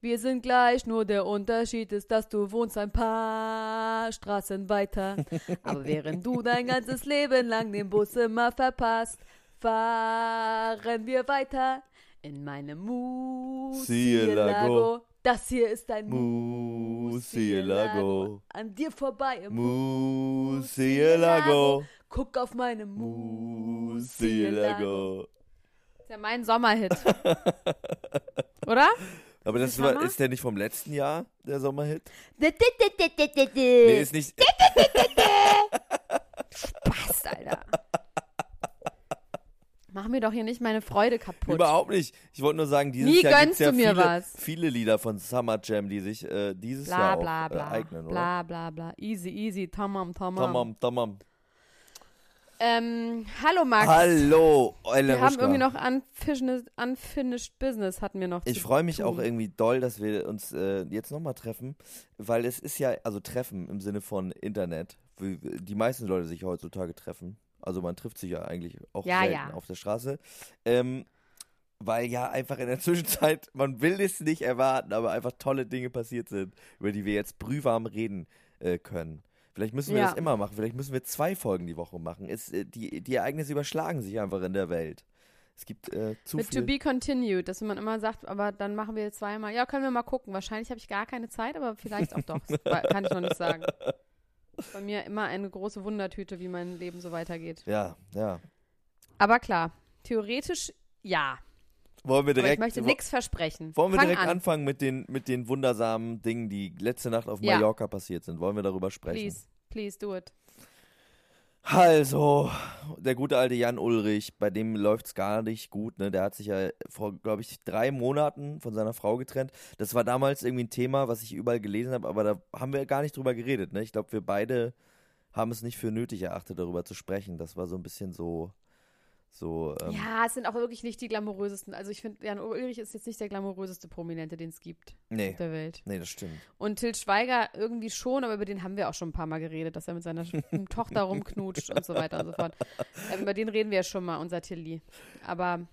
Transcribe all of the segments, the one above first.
Wir sind gleich, nur der Unterschied ist, dass du wohnst ein paar Straßen weiter. Aber während du dein ganzes Leben lang den Bus immer verpasst, fahren wir weiter in meinem Musielago. Das hier ist ein Musielago. An dir vorbei im Musielago. Guck auf meine Musielago. Das ist ja mein Sommerhit. Oder? Aber das Ist war, ist der nicht vom letzten Jahr, der Sommerhit? Nee, ist nicht. Spaß, Alter. Mach mir doch hier nicht meine Freude kaputt. Überhaupt nicht. Ich wollte nur sagen, dieses Nie Jahr gönnst gibt's ja viele, was. viele Lieder von Summer Jam, die sich äh, dieses Bla Jahr bla auch bla. Äh, eignen, oder? bla bla bla. Easy, easy. Tamam, tamam. Tamam, tamam. Ähm, hallo Max. Hallo, Wir Elena haben irgendwie noch unfinished, unfinished Business hatten wir noch Ich freue mich tun. auch irgendwie doll, dass wir uns äh, jetzt nochmal treffen, weil es ist ja, also treffen im Sinne von Internet, wie die meisten Leute sich heutzutage treffen. Also man trifft sich ja eigentlich auch Ja, selten ja. auf der Straße. Ähm, weil ja einfach in der Zwischenzeit, man will es nicht erwarten, aber einfach tolle Dinge passiert sind, über die wir jetzt brühwarm reden äh, können. Vielleicht müssen wir Ja. das immer machen, vielleicht müssen wir zwei Folgen die Woche machen. Es, äh, die, die Ereignisse überschlagen sich einfach in der Welt. Es gibt äh, zu Mit viel. To Be Continued, dass man immer sagt, aber dann machen wir zweimal. Ja, können wir mal gucken. Wahrscheinlich habe ich gar keine Zeit, aber vielleicht auch doch. Das kann ich noch nicht sagen. Bei mir immer eine große Wundertüte, wie mein Leben so weitergeht. ja, ja. Aber klar, theoretisch ja. Wollen wir Aber direkt, ich möchte nichts versprechen. wollen wir Fang direkt an. anfangen mit den, mit den wundersamen Dingen, die letzte Nacht auf Ja. Mallorca passiert sind? Wollen wir darüber sprechen? Please, please do it. Also, der gute alte Jan Ulrich, bei dem läuft's gar nicht gut. Ne? Der hat sich ja vor, glaube ich, drei Monaten von seiner Frau getrennt. Das war damals irgendwie ein Thema, was ich überall gelesen habe, aber da haben wir gar nicht drüber geredet. Ne? Ich glaube, wir beide haben es nicht für nötig erachtet, darüber zu sprechen. Das war so ein bisschen so, so. Ähm, Ja, es sind auch wirklich nicht die glamourösesten. Also ich finde, Jan Ulrich ist jetzt nicht der glamouröseste Prominente, den es gibt nee, auf der Welt. nee, das stimmt. Und Til Schweiger irgendwie schon, aber über den haben wir auch schon ein paar Mal geredet, dass er mit seiner Tochter rumknutscht und so weiter und so fort. Ähm, über den reden wir ja schon mal, unser Tilly. Aber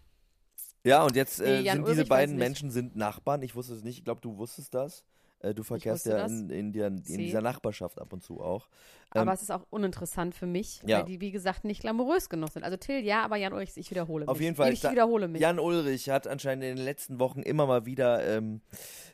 Ja, und jetzt äh, Nee, sind diese Ulrich weiß beiden. Menschen sind Nachbarn. Ich wusste es nicht. Ich glaube, du wusstest das. Äh, du verkehrst ja in, in, der, in dieser Nachbarschaft ab und zu auch. Aber Ähm, es ist auch uninteressant für mich, ja. weil die, wie gesagt, nicht glamourös genug sind. Also Till, ja, aber Jan Ulrich, ich wiederhole mich. Auf jeden Fall, Ich da- wiederhole mich. Jan Ulrich hat anscheinend in den letzten Wochen immer mal wieder ähm,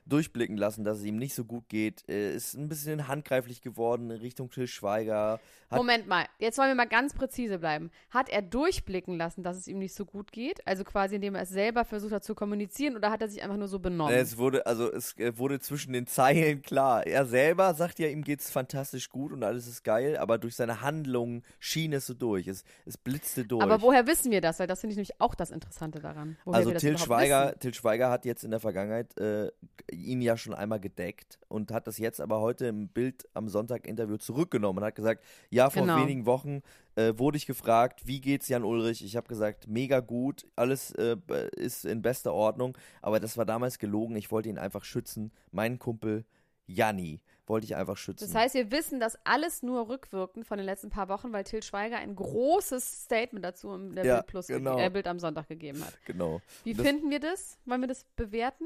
durchblicken lassen, dass es ihm nicht so gut geht. Ist ein bisschen handgreiflich geworden in Richtung Till Schweiger. Moment mal, jetzt wollen wir mal ganz präzise bleiben. Hat er durchblicken lassen, dass es ihm nicht so gut geht? Also quasi, indem er es selber versucht hat zu kommunizieren oder hat er sich einfach nur so benommen? Es wurde, also es wurde zwischen den Zeilen klar. Er selber sagt ja, ihm geht's fantastisch gut und alles ist geil, aber durch seine Handlungen schien es so durch. Es, es blitzte durch. aber woher wissen wir das? Weil das finde ich nämlich auch das Interessante daran. Also Till Schweiger, wissen. Till Schweiger hat jetzt in der Vergangenheit äh, ihn ja schon einmal gedeckt und hat das jetzt aber heute im Bild am Sonntag Interview zurückgenommen und hat gesagt, ja, vor Genau. wenigen Wochen äh, wurde ich gefragt, wie geht's Jan Ulrich? Ich habe gesagt, mega gut, alles äh, ist in bester Ordnung, aber das war damals gelogen. Ich wollte ihn einfach schützen. Meinen Kumpel Janni wollte ich einfach schützen. Das heißt, wir wissen das alles nur rückwirkend von den letzten paar Wochen, weil Till Schweiger ein großes Statement dazu der Ja, Bild, Plus genau. äh, Bild am Sonntag gegeben hat. genau. Wie Das- finden wir das? Wollen wir das bewerten?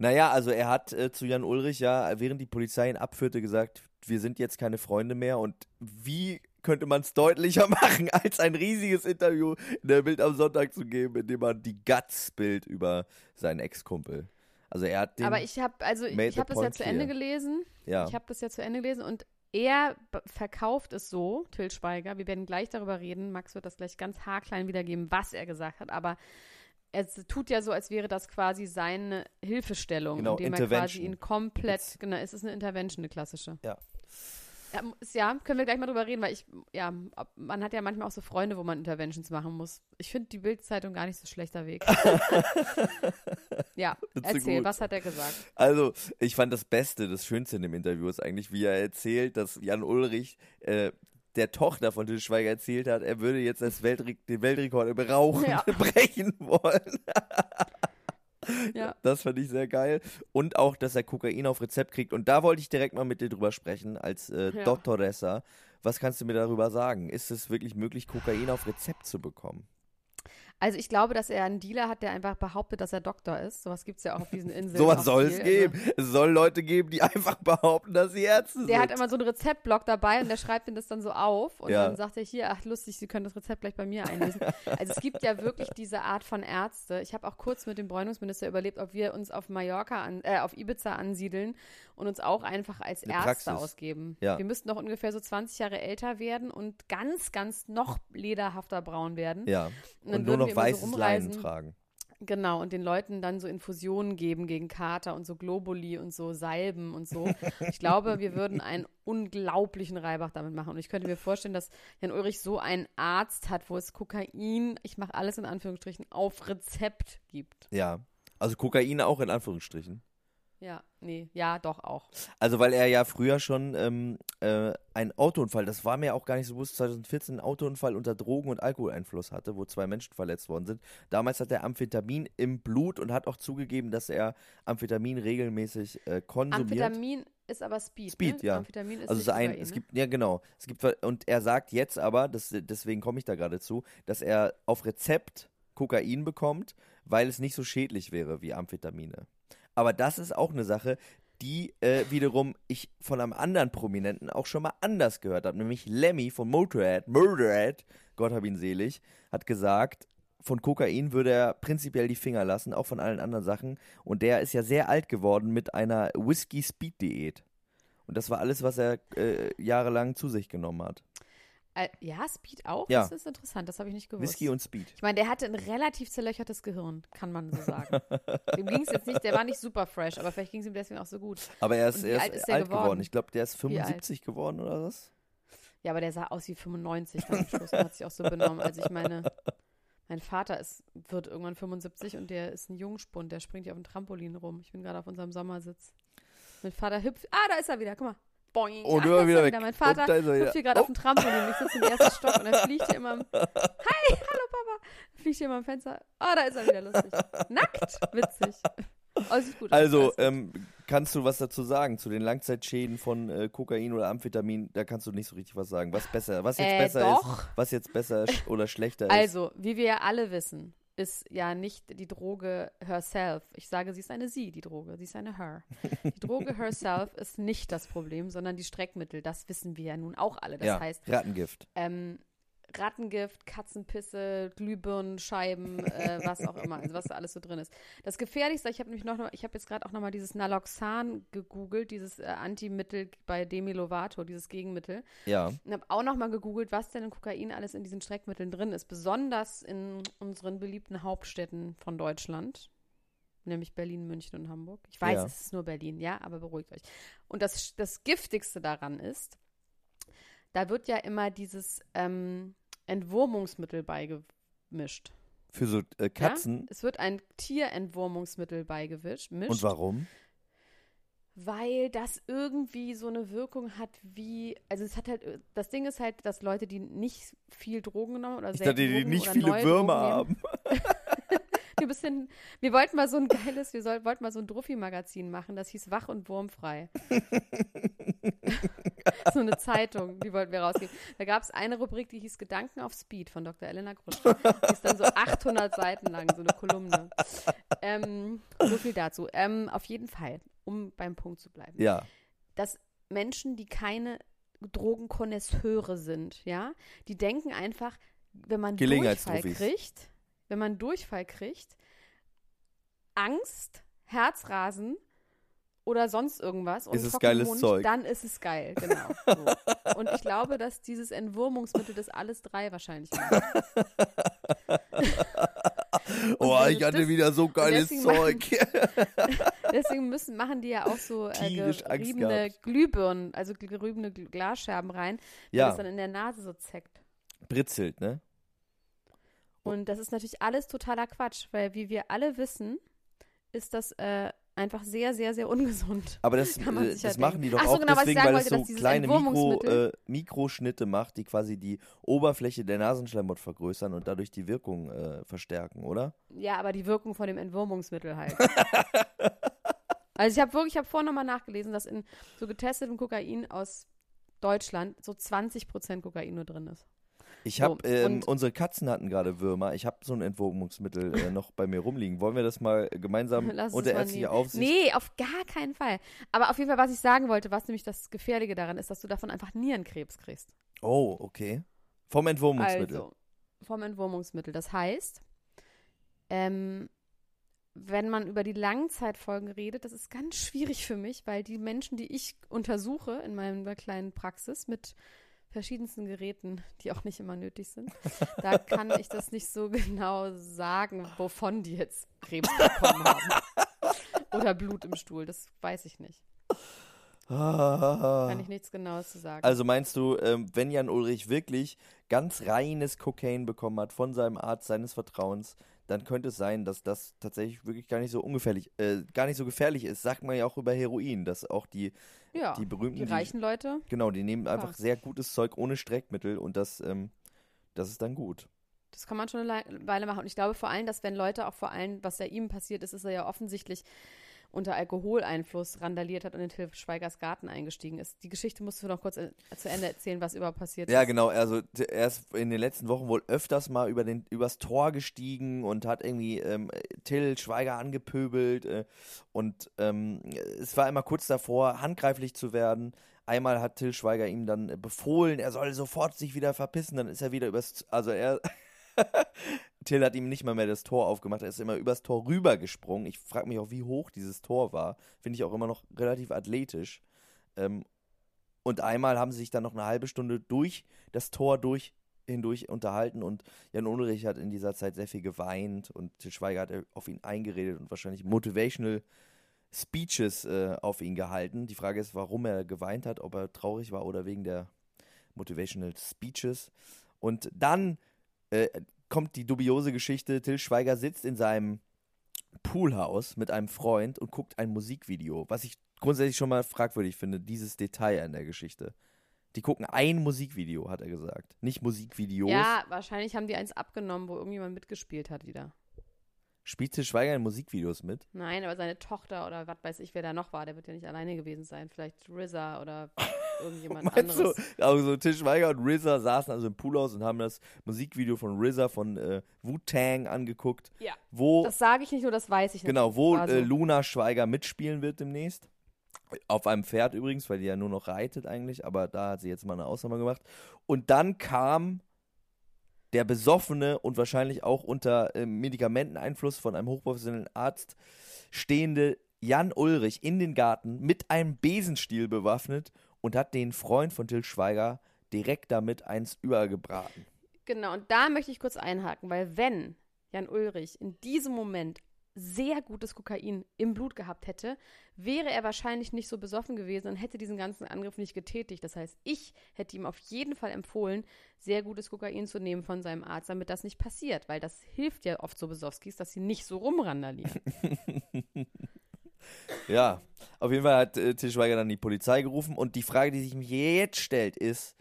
Naja, also er hat äh, zu Jan Ulrich ja, während die Polizei ihn abführte, gesagt, wir sind jetzt keine Freunde mehr. Und wie könnte man es deutlicher machen, als ein riesiges Interview in der Bild am Sonntag zu geben, in dem man die Guts bild über seinen Ex-Kumpel. Also er hat den Aber ich habe also ich habe das ja zu Ende gelesen. ja. Ich habe das ja zu Ende gelesen und er verkauft es so, Till Schweiger. Wir werden gleich darüber reden. Max wird das gleich ganz haarklein wiedergeben, was er gesagt hat. Aber es tut ja so, als wäre das quasi seine Hilfestellung, Genau, indem er quasi ihn komplett, It's- genau, es ist eine Intervention, eine klassische. Ja. Ja, können wir gleich mal drüber reden, weil ich, ja, man hat ja manchmal auch so Freunde, wo man Interventions machen muss. Ich finde die Bildzeitung gar nicht so schlechter Weg. ja, erzähl, gut? was hat er gesagt? Also, ich fand das Beste, das Schönste in dem Interview ist eigentlich, wie er erzählt, dass Jan Ulrich äh, der Tochter von Til Schweiger erzählt hat, er würde jetzt das Weltre den Weltrekord im Rauchen Ja. brechen wollen. Ja. Das fand ich sehr geil. Und auch, dass er Kokain auf Rezept kriegt. Und da wollte ich direkt mal mit dir drüber sprechen, als äh, Ja. Doktoressa. Was kannst du mir darüber sagen? Ist es wirklich möglich, Kokain auf Rezept zu bekommen? Also ich glaube, dass er einen Dealer hat, der einfach behauptet, dass er Doktor ist. Sowas gibt es ja auch auf diesen Inseln. Sowas soll es geben. Also, Es soll Leute geben, die einfach behaupten, dass sie Ärzte der sind. hat immer so einen Rezeptblock dabei und der schreibt ihm das dann so auf und Ja. dann sagt er hier, ach lustig, Sie können das Rezept gleich bei mir einlesen. Also es gibt ja wirklich diese Art von Ärzte. Ich habe auch kurz mit dem Bräunungsminister überlebt, ob wir uns auf Mallorca, an, äh, auf Ibiza ansiedeln und uns auch einfach als Eine Ärzte Praxis. ausgeben. Ja. Wir müssten noch ungefähr so 20 Jahre älter werden und ganz, ganz noch lederhafter braun werden. ja. Und dann Und nur würden noch immer so weißes Leinen tragen. Genau, und den Leuten dann so Infusionen geben gegen Kater und so Globuli und so Salben und so. Ich glaube, wir würden einen unglaublichen Reibach damit machen. Und ich könnte mir vorstellen, dass Jan Ulrich so einen Arzt hat, wo es Kokain, ich mache alles in Anführungsstrichen, auf Rezept gibt. Ja. Also Kokain auch in Anführungsstrichen. Ja, nee, ja, doch auch. Also weil er ja früher schon ähm, äh, einen Autounfall, das war mir auch gar nicht so bewusst, 2014 einen Autounfall unter Drogen- und Alkoholeinfluss hatte, wo zwei Menschen verletzt worden sind. Damals hat er Amphetamin im Blut und hat auch zugegeben, dass er Amphetamin regelmäßig äh, konsumiert. Amphetamin ist aber Speed. Speed, ne? ja. Amphetamin ist Also es, nicht ist ein, Kokain, es ne? gibt, ja genau, es gibt, und er sagt jetzt aber, das, deswegen komme ich da gerade zu, dass er auf Rezept Kokain bekommt, weil es nicht so schädlich wäre wie Amphetamine. Aber das ist auch eine Sache, die äh, wiederum ich von einem anderen Prominenten auch schon mal anders gehört habe, nämlich Lemmy von Motorhead, Motorhead, Gott hab ihn selig, hat gesagt, von Kokain würde er prinzipiell die Finger lassen, auch von allen anderen Sachen. Und der ist ja sehr alt geworden mit einer Whisky-Speed-Diät. Und das war alles, was er äh, jahrelang zu sich genommen hat. Ja, Speed auch? Ja. Das ist interessant, das habe ich nicht gewusst. Whisky und Speed. Ich meine, der hatte ein relativ zerlöchertes Gehirn, kann man so sagen. Dem ging es jetzt nicht, der war nicht super fresh, aber vielleicht ging es ihm deswegen auch so gut. Aber er ist, er ist alt ist der alt geworden? geworden. Ich glaube, der ist Wie alt? 75 geworden oder was? Ja, aber der sah aus wie 95 dann am Schluss und hat sich auch so benommen. Also ich meine, mein Vater ist, wird irgendwann 75 und der ist ein Jungspund, der springt hier auf dem Trampolin rum. Ich bin gerade auf unserem Sommersitz. Mein Vater hüpft, ah, da ist er wieder, guck mal. Boing. Und immer wieder er weg. Mein Vater Und da ist er wieder. hüpft hier gerade Oh. auf dem Trampolin. Ich sitze im ersten Stock und er fliegt hier immer. am- Hi, hallo Papa. Fliegt hier immer am Fenster. Ah, da ist er wieder lustig. Nackt, witzig. Oh, sieht gut. Also, Alles ähm, kannst du was dazu sagen zu den Langzeitschäden von äh, Kokain oder Amphetamin? Da kannst du nicht so richtig was sagen. Was besser, was jetzt Äh, besser doch. ist, was jetzt besser oder schlechter ist. Also, wie wir ja alle wissen, ist ja nicht die Droge herself. Ich sage, sie ist eine sie, die Droge. Sie ist eine her. Die Droge herself ist nicht das Problem, sondern die Streckmittel. Das wissen wir ja nun auch alle. Das ja, heißt, Rattengift. ähm, Rattengift, Katzenpisse, Glühbirnenscheiben, äh, was auch immer, also was da alles so drin ist. Das Gefährlichste, ich habe nämlich noch, ich habe jetzt gerade auch noch mal dieses Naloxan gegoogelt, dieses äh, Antimittel bei Demi Lovato, dieses Gegenmittel. Ja. Und habe auch noch mal gegoogelt, was denn in Kokain alles in diesen Streckmitteln drin ist, besonders in unseren beliebten Hauptstädten von Deutschland, nämlich Berlin, München und Hamburg. Ich weiß, Ja. es ist nur Berlin, ja, aber beruhigt euch. Und das, das Giftigste daran ist, da wird ja immer dieses ähm, Entwurmungsmittel beigemischt. Für so äh, Katzen. Ja? Es wird ein Tierentwurmungsmittel beigemischt. Und warum? Weil das irgendwie so eine Wirkung hat wie, also es hat halt, das Ding ist halt, dass Leute, die nicht viel Drogen genommen oder Ich dachte, die Drogen nicht viele Würmer haben. Wir, bisschen, wir wollten mal so ein geiles, wir soll, wollten mal so ein Druffi-Magazin machen, das hieß Wach und Wurmfrei. so eine Zeitung, die wollten wir rausgeben. Da gab es eine Rubrik, die hieß Gedanken auf Speed von Dr. Elena Gruschka. Die ist dann so 800 Seiten lang, so eine Kolumne. Ähm, so viel dazu. Ähm, auf jeden Fall, um beim Punkt zu bleiben Ja. dass Menschen, die keine Drogenkonnoisseure sind, ja. Die denken einfach, wenn man Durchfall kriegt, wenn man Durchfall kriegt, Angst, Herzrasen oder sonst irgendwas und Ist es geiles Mund, Zeug. dann ist es geil, genau. So. Und ich glaube, dass dieses Entwurmungsmittel das alles drei wahrscheinlich macht. Oh, ich hatte das- wieder so geiles deswegen Zeug. Deswegen müssen, machen die ja auch so äh, geriebene. Glühbirnen, also geriebene Gl- Glasscherben rein, weil Ja. das dann in der Nase so zeckt. Britzelt, ne? Und das ist natürlich alles totaler Quatsch, weil wie wir alle wissen, ist das äh, einfach sehr, sehr, sehr ungesund. Aber das, äh, ja das machen die doch so, auch genau, deswegen, sagen weil es so kleine Mikro, äh, Mikroschnitte macht, die quasi die Oberfläche der Nasenschleimhaut vergrößern und dadurch die Wirkung äh, verstärken, oder? Ja, aber die Wirkung von dem Entwurmungsmittel halt. also ich habe wirklich, ich habe vorhin nochmal nachgelesen, dass in so getestetem Kokain aus Deutschland so 20% Kokain nur drin ist. Ich So, habe, ähm, und- unsere Katzen hatten gerade Würmer. Ich habe so ein Entwurmungsmittel äh, noch bei mir rumliegen. Wollen wir das mal gemeinsam Lass unter ärztlicher. Aufsicht? Nee, auf gar keinen Fall. Aber auf jeden Fall, was ich sagen wollte, was nämlich das Gefährliche daran ist, dass du davon einfach Nierenkrebs kriegst. Oh, okay. Vom Entwurmungsmittel. Also, vom Entwurmungsmittel. Das heißt, ähm, wenn man über die Langzeitfolgen redet, das ist ganz schwierig für mich, weil die Menschen, die ich untersuche in meiner kleinen Praxis mit verschiedensten Geräten, die auch nicht immer nötig sind, da kann ich das nicht so genau sagen, wovon die jetzt Krebs bekommen haben. Oder Blut im Stuhl, das weiß ich nicht. Kann ich nichts Genaues zu sagen. Also meinst du, ähm, wenn Jan Ulrich wirklich ganz reines Kokain bekommen hat von seinem Arzt seines Vertrauens, dann könnte es sein, dass das tatsächlich wirklich gar nicht so ungefährlich, äh, gar nicht so gefährlich ist. Sagt man ja auch über Heroin, dass auch die, ja, die berühmten, die reichen Leute, genau, die nehmen einfach Klar. sehr gutes Zeug ohne Streckmittel und das, ähm, das ist dann gut. Das kann man schon eine Weile machen. Und ich glaube vor allem, dass wenn Leute auch vor allem, was ja ihm passiert ist, ist er ja offensichtlich unter Alkoholeinfluss randaliert hat und in Till Schweigers Garten eingestiegen ist. Die Geschichte musst du noch kurz äh, zu Ende erzählen, was überhaupt passiert Ja, ist. genau. Also er ist in den letzten Wochen wohl öfters mal über den übers Tor gestiegen und hat irgendwie ähm, Till Schweiger angepöbelt äh, und ähm, es war immer kurz davor, handgreiflich zu werden. Einmal hat Till Schweiger ihm dann äh, befohlen, er soll sofort sich wieder verpissen. Dann ist er wieder übers, also er Till hat ihm nicht mal mehr das Tor aufgemacht, er ist immer übers Tor rübergesprungen. Ich frage mich auch, wie hoch dieses Tor war. Finde ich auch immer noch relativ athletisch. Ähm, und einmal haben sie sich dann noch eine halbe Stunde durch das Tor durch hindurch unterhalten und Jan Ulrich hat in dieser Zeit sehr viel geweint und Til Schweiger hat auf ihn eingeredet und wahrscheinlich motivational Speeches äh, auf ihn gehalten. Die Frage ist, warum er geweint hat, ob er traurig war oder wegen der motivational Speeches. Und dann äh, kommt die dubiose Geschichte, Till Schweiger sitzt in seinem Poolhaus mit einem Freund und guckt ein Musikvideo, was ich grundsätzlich schon mal fragwürdig finde, dieses Detail an der Geschichte. Die gucken ein Musikvideo, hat er gesagt. Nicht Musikvideos. Ja, wahrscheinlich haben die eins abgenommen, wo irgendjemand mitgespielt hat wieder. Spielt Til Schweiger in Musikvideos mit? Nein, aber seine Tochter oder was weiß ich, wer da noch war, der wird ja nicht alleine gewesen sein. Vielleicht RZA oder irgendjemand Meinst du, anderes. also Til Schweiger und RZA saßen also im Poolhaus und haben das Musikvideo von RZA von äh, Wu-Tang angeguckt, Ja. wo Das sage ich nicht nur, das weiß ich nicht. Genau, wo War so. äh, Luna Schweiger mitspielen wird demnächst. Auf einem Pferd übrigens, weil die ja nur noch reitet eigentlich, aber da hat sie jetzt mal eine Ausnahme gemacht. Und dann kam der besoffene und wahrscheinlich auch unter äh, Medikamenteneinfluss von einem hochprofessionellen Arzt stehende Jan Ulrich in den Garten mit einem Besenstiel bewaffnet und hat den Freund von Till Schweiger direkt damit eins übergebraten. Genau, und da möchte ich kurz einhaken, weil wenn Jan Ulrich in diesem Moment sehr gutes Kokain im Blut gehabt hätte, wäre er wahrscheinlich nicht so besoffen gewesen und hätte diesen ganzen Angriff nicht getätigt. Das heißt, ich hätte ihm auf jeden Fall empfohlen, sehr gutes Kokain zu nehmen von seinem Arzt, damit das nicht passiert, weil das hilft ja oft so Besowskis, dass sie nicht so rumrandalieren. Ja, auf jeden Fall hat äh, Til Schweiger dann die Polizei gerufen und die Frage, die sich mir jetzt stellt, ist,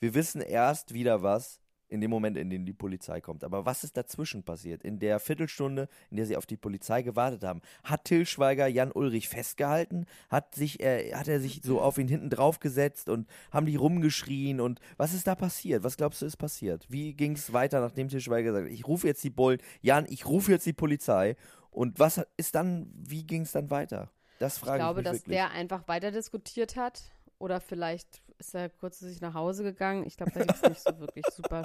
wir wissen erst wieder was in dem Moment, in dem die Polizei kommt. Aber was ist dazwischen passiert? In der Viertelstunde, in der sie auf die Polizei gewartet haben, hat Til Schweiger Jan Ulrich festgehalten? Hat sich, äh, hat er sich so auf ihn hinten drauf gesetzt und haben die rumgeschrien und was ist da passiert? Was glaubst du ist passiert? Wie ging es weiter, nachdem Til Schweiger gesagt hat, ich rufe jetzt die Bullen, Jan, ich rufe jetzt die Polizei und was ist dann, wie ging es dann weiter? Das frage Ich glaube, ich mich dass wirklich. der einfach weiter diskutiert hat oder vielleicht ist er kurz zu sich nach Hause gegangen. Ich glaube, da gibt es nicht so wirklich super,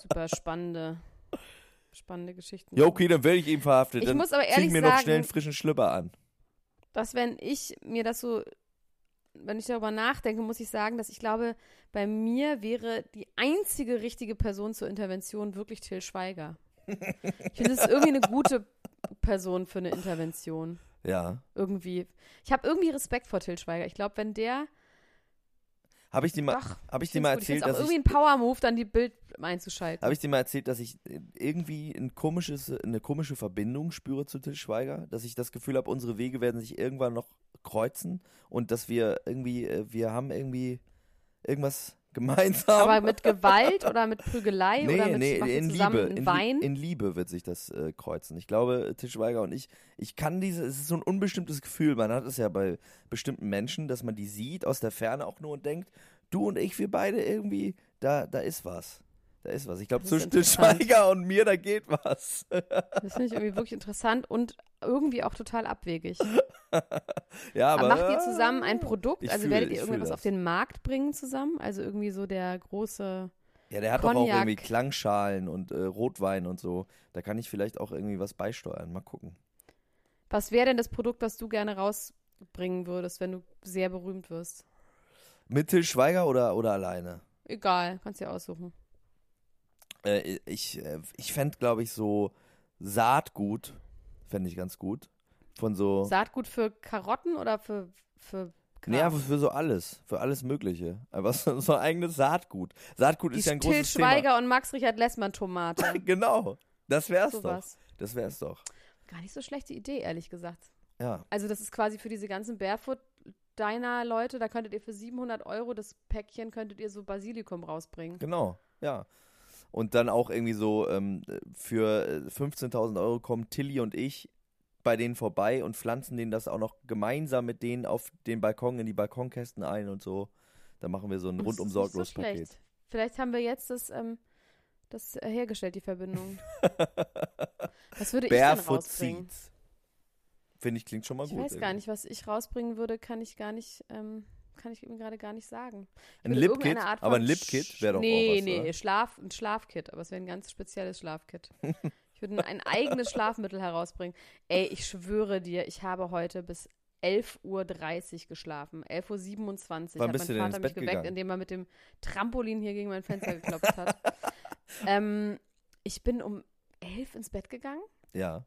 super spannende, spannende Geschichten. Ja, okay, dann werde ich eben verhaftet. Ich dann muss aber zieh ich ehrlich mir noch sagen- schnell einen frischen Schlüpper an. dass wenn ich mir das so, wenn ich darüber nachdenke, muss ich sagen, dass ich glaube, bei mir wäre die einzige richtige Person zur Intervention wirklich Till Schweiger. Ich finde, es ist irgendwie eine gute Person für eine Intervention. Ja. Irgendwie. Ich habe irgendwie Respekt vor Till Schweiger. Ich glaube, wenn der. Habe ich dir mal, Doch, hab ich dir mal gut. ich erzählt, auch dass irgendwie ich, ein Power-Move, dann die Bild einzuschalten. habe ich dir mal erzählt, dass ich irgendwie ein komisches, eine komische Verbindung spüre zu Til Schweiger, dass ich das Gefühl habe, unsere Wege werden sich irgendwann noch kreuzen und dass wir irgendwie, äh, wir haben irgendwie irgendwas gemeinsam. Aber mit Gewalt oder mit Prügelei nee, oder mit nee, in zusammen Liebe, in, Wein? In Liebe wird sich das äh, kreuzen. Ich glaube, Til Schweiger und ich, ich kann diese, es ist so ein unbestimmtes Gefühl, man hat es ja bei bestimmten Menschen, dass man die sieht aus der Ferne auch nur und denkt, du und ich, wir beide irgendwie, da, da ist was. Da ist was. Ich glaube, zwischen interessant. Schweiger und mir, da geht was. Das finde ich irgendwie wirklich interessant und irgendwie auch total abwegig. ja, Aber aber. macht ihr zusammen ein Produkt? Also fühl- werdet ihr irgendwas auf den Markt bringen zusammen? Also irgendwie so der große. Ja, der hat doch auch irgendwie Klangschalen und äh, Rotwein und so. Da kann ich vielleicht auch irgendwie was beisteuern. Mal gucken. Was wäre denn das Produkt, das du gerne rausbringen würdest, wenn du sehr berühmt wirst? Mit Til Schweiger oder, oder alleine? Egal, kannst dir aussuchen. Äh, ich äh, ich fände, glaube ich, so Saatgut, fände ich ganz gut. Von so. Saatgut für Karotten oder für, für nee, Gras? aber für so alles. Für alles Mögliche. Einfach so, so ein eigenes Saatgut. Saatgut Die ist ja ein Till großes Schweiger und Max-Richard Lessmann-Tomate. Thema. Genau. Das wär's doch. Sowas. Das wär's doch. Gar nicht so schlechte Idee, ehrlich gesagt. Ja. Also das ist quasi für diese ganzen Barefoot deiner Leute, da könntet ihr für 700 Euro das Päckchen, könntet ihr so Basilikum rausbringen. Genau. Ja. Und dann auch irgendwie so ähm, für äh, 15.000 Euro kommen Tilly und ich bei denen vorbei und pflanzen denen das auch noch gemeinsam mit denen auf den Balkon in die Balkonkästen ein und so. Da machen wir so ein Das rundum sorglos so schlecht. Paket. Vielleicht haben wir jetzt das, ähm, das äh, hergestellt, die Verbindung. Was würde ich denn Barefoot rausbringen? Seeds. Finde ich klingt schon mal Ich gut. weiß gar irgendwie. nicht, was ich rausbringen würde, kann ich gar nicht, ähm, kann ich mir gerade gar nicht sagen. Ein Lipkit, aber ein Lipkit wäre doch nee, auch was, Nee, oder? Schlaf, ein Schlafkit, aber es wäre ein ganz spezielles Schlafkit. ich würde ein, ein eigenes Schlafmittel herausbringen. Ey, ich schwöre dir, ich habe heute bis 11.30 Uhr geschlafen. 11.27 Uhr. Wann hat mein Vater mich geweckt, gegangen? indem er mit dem Trampolin hier gegen mein Fenster geklopft hat. ähm, ich bin um 11 ins Bett gegangen. Ja.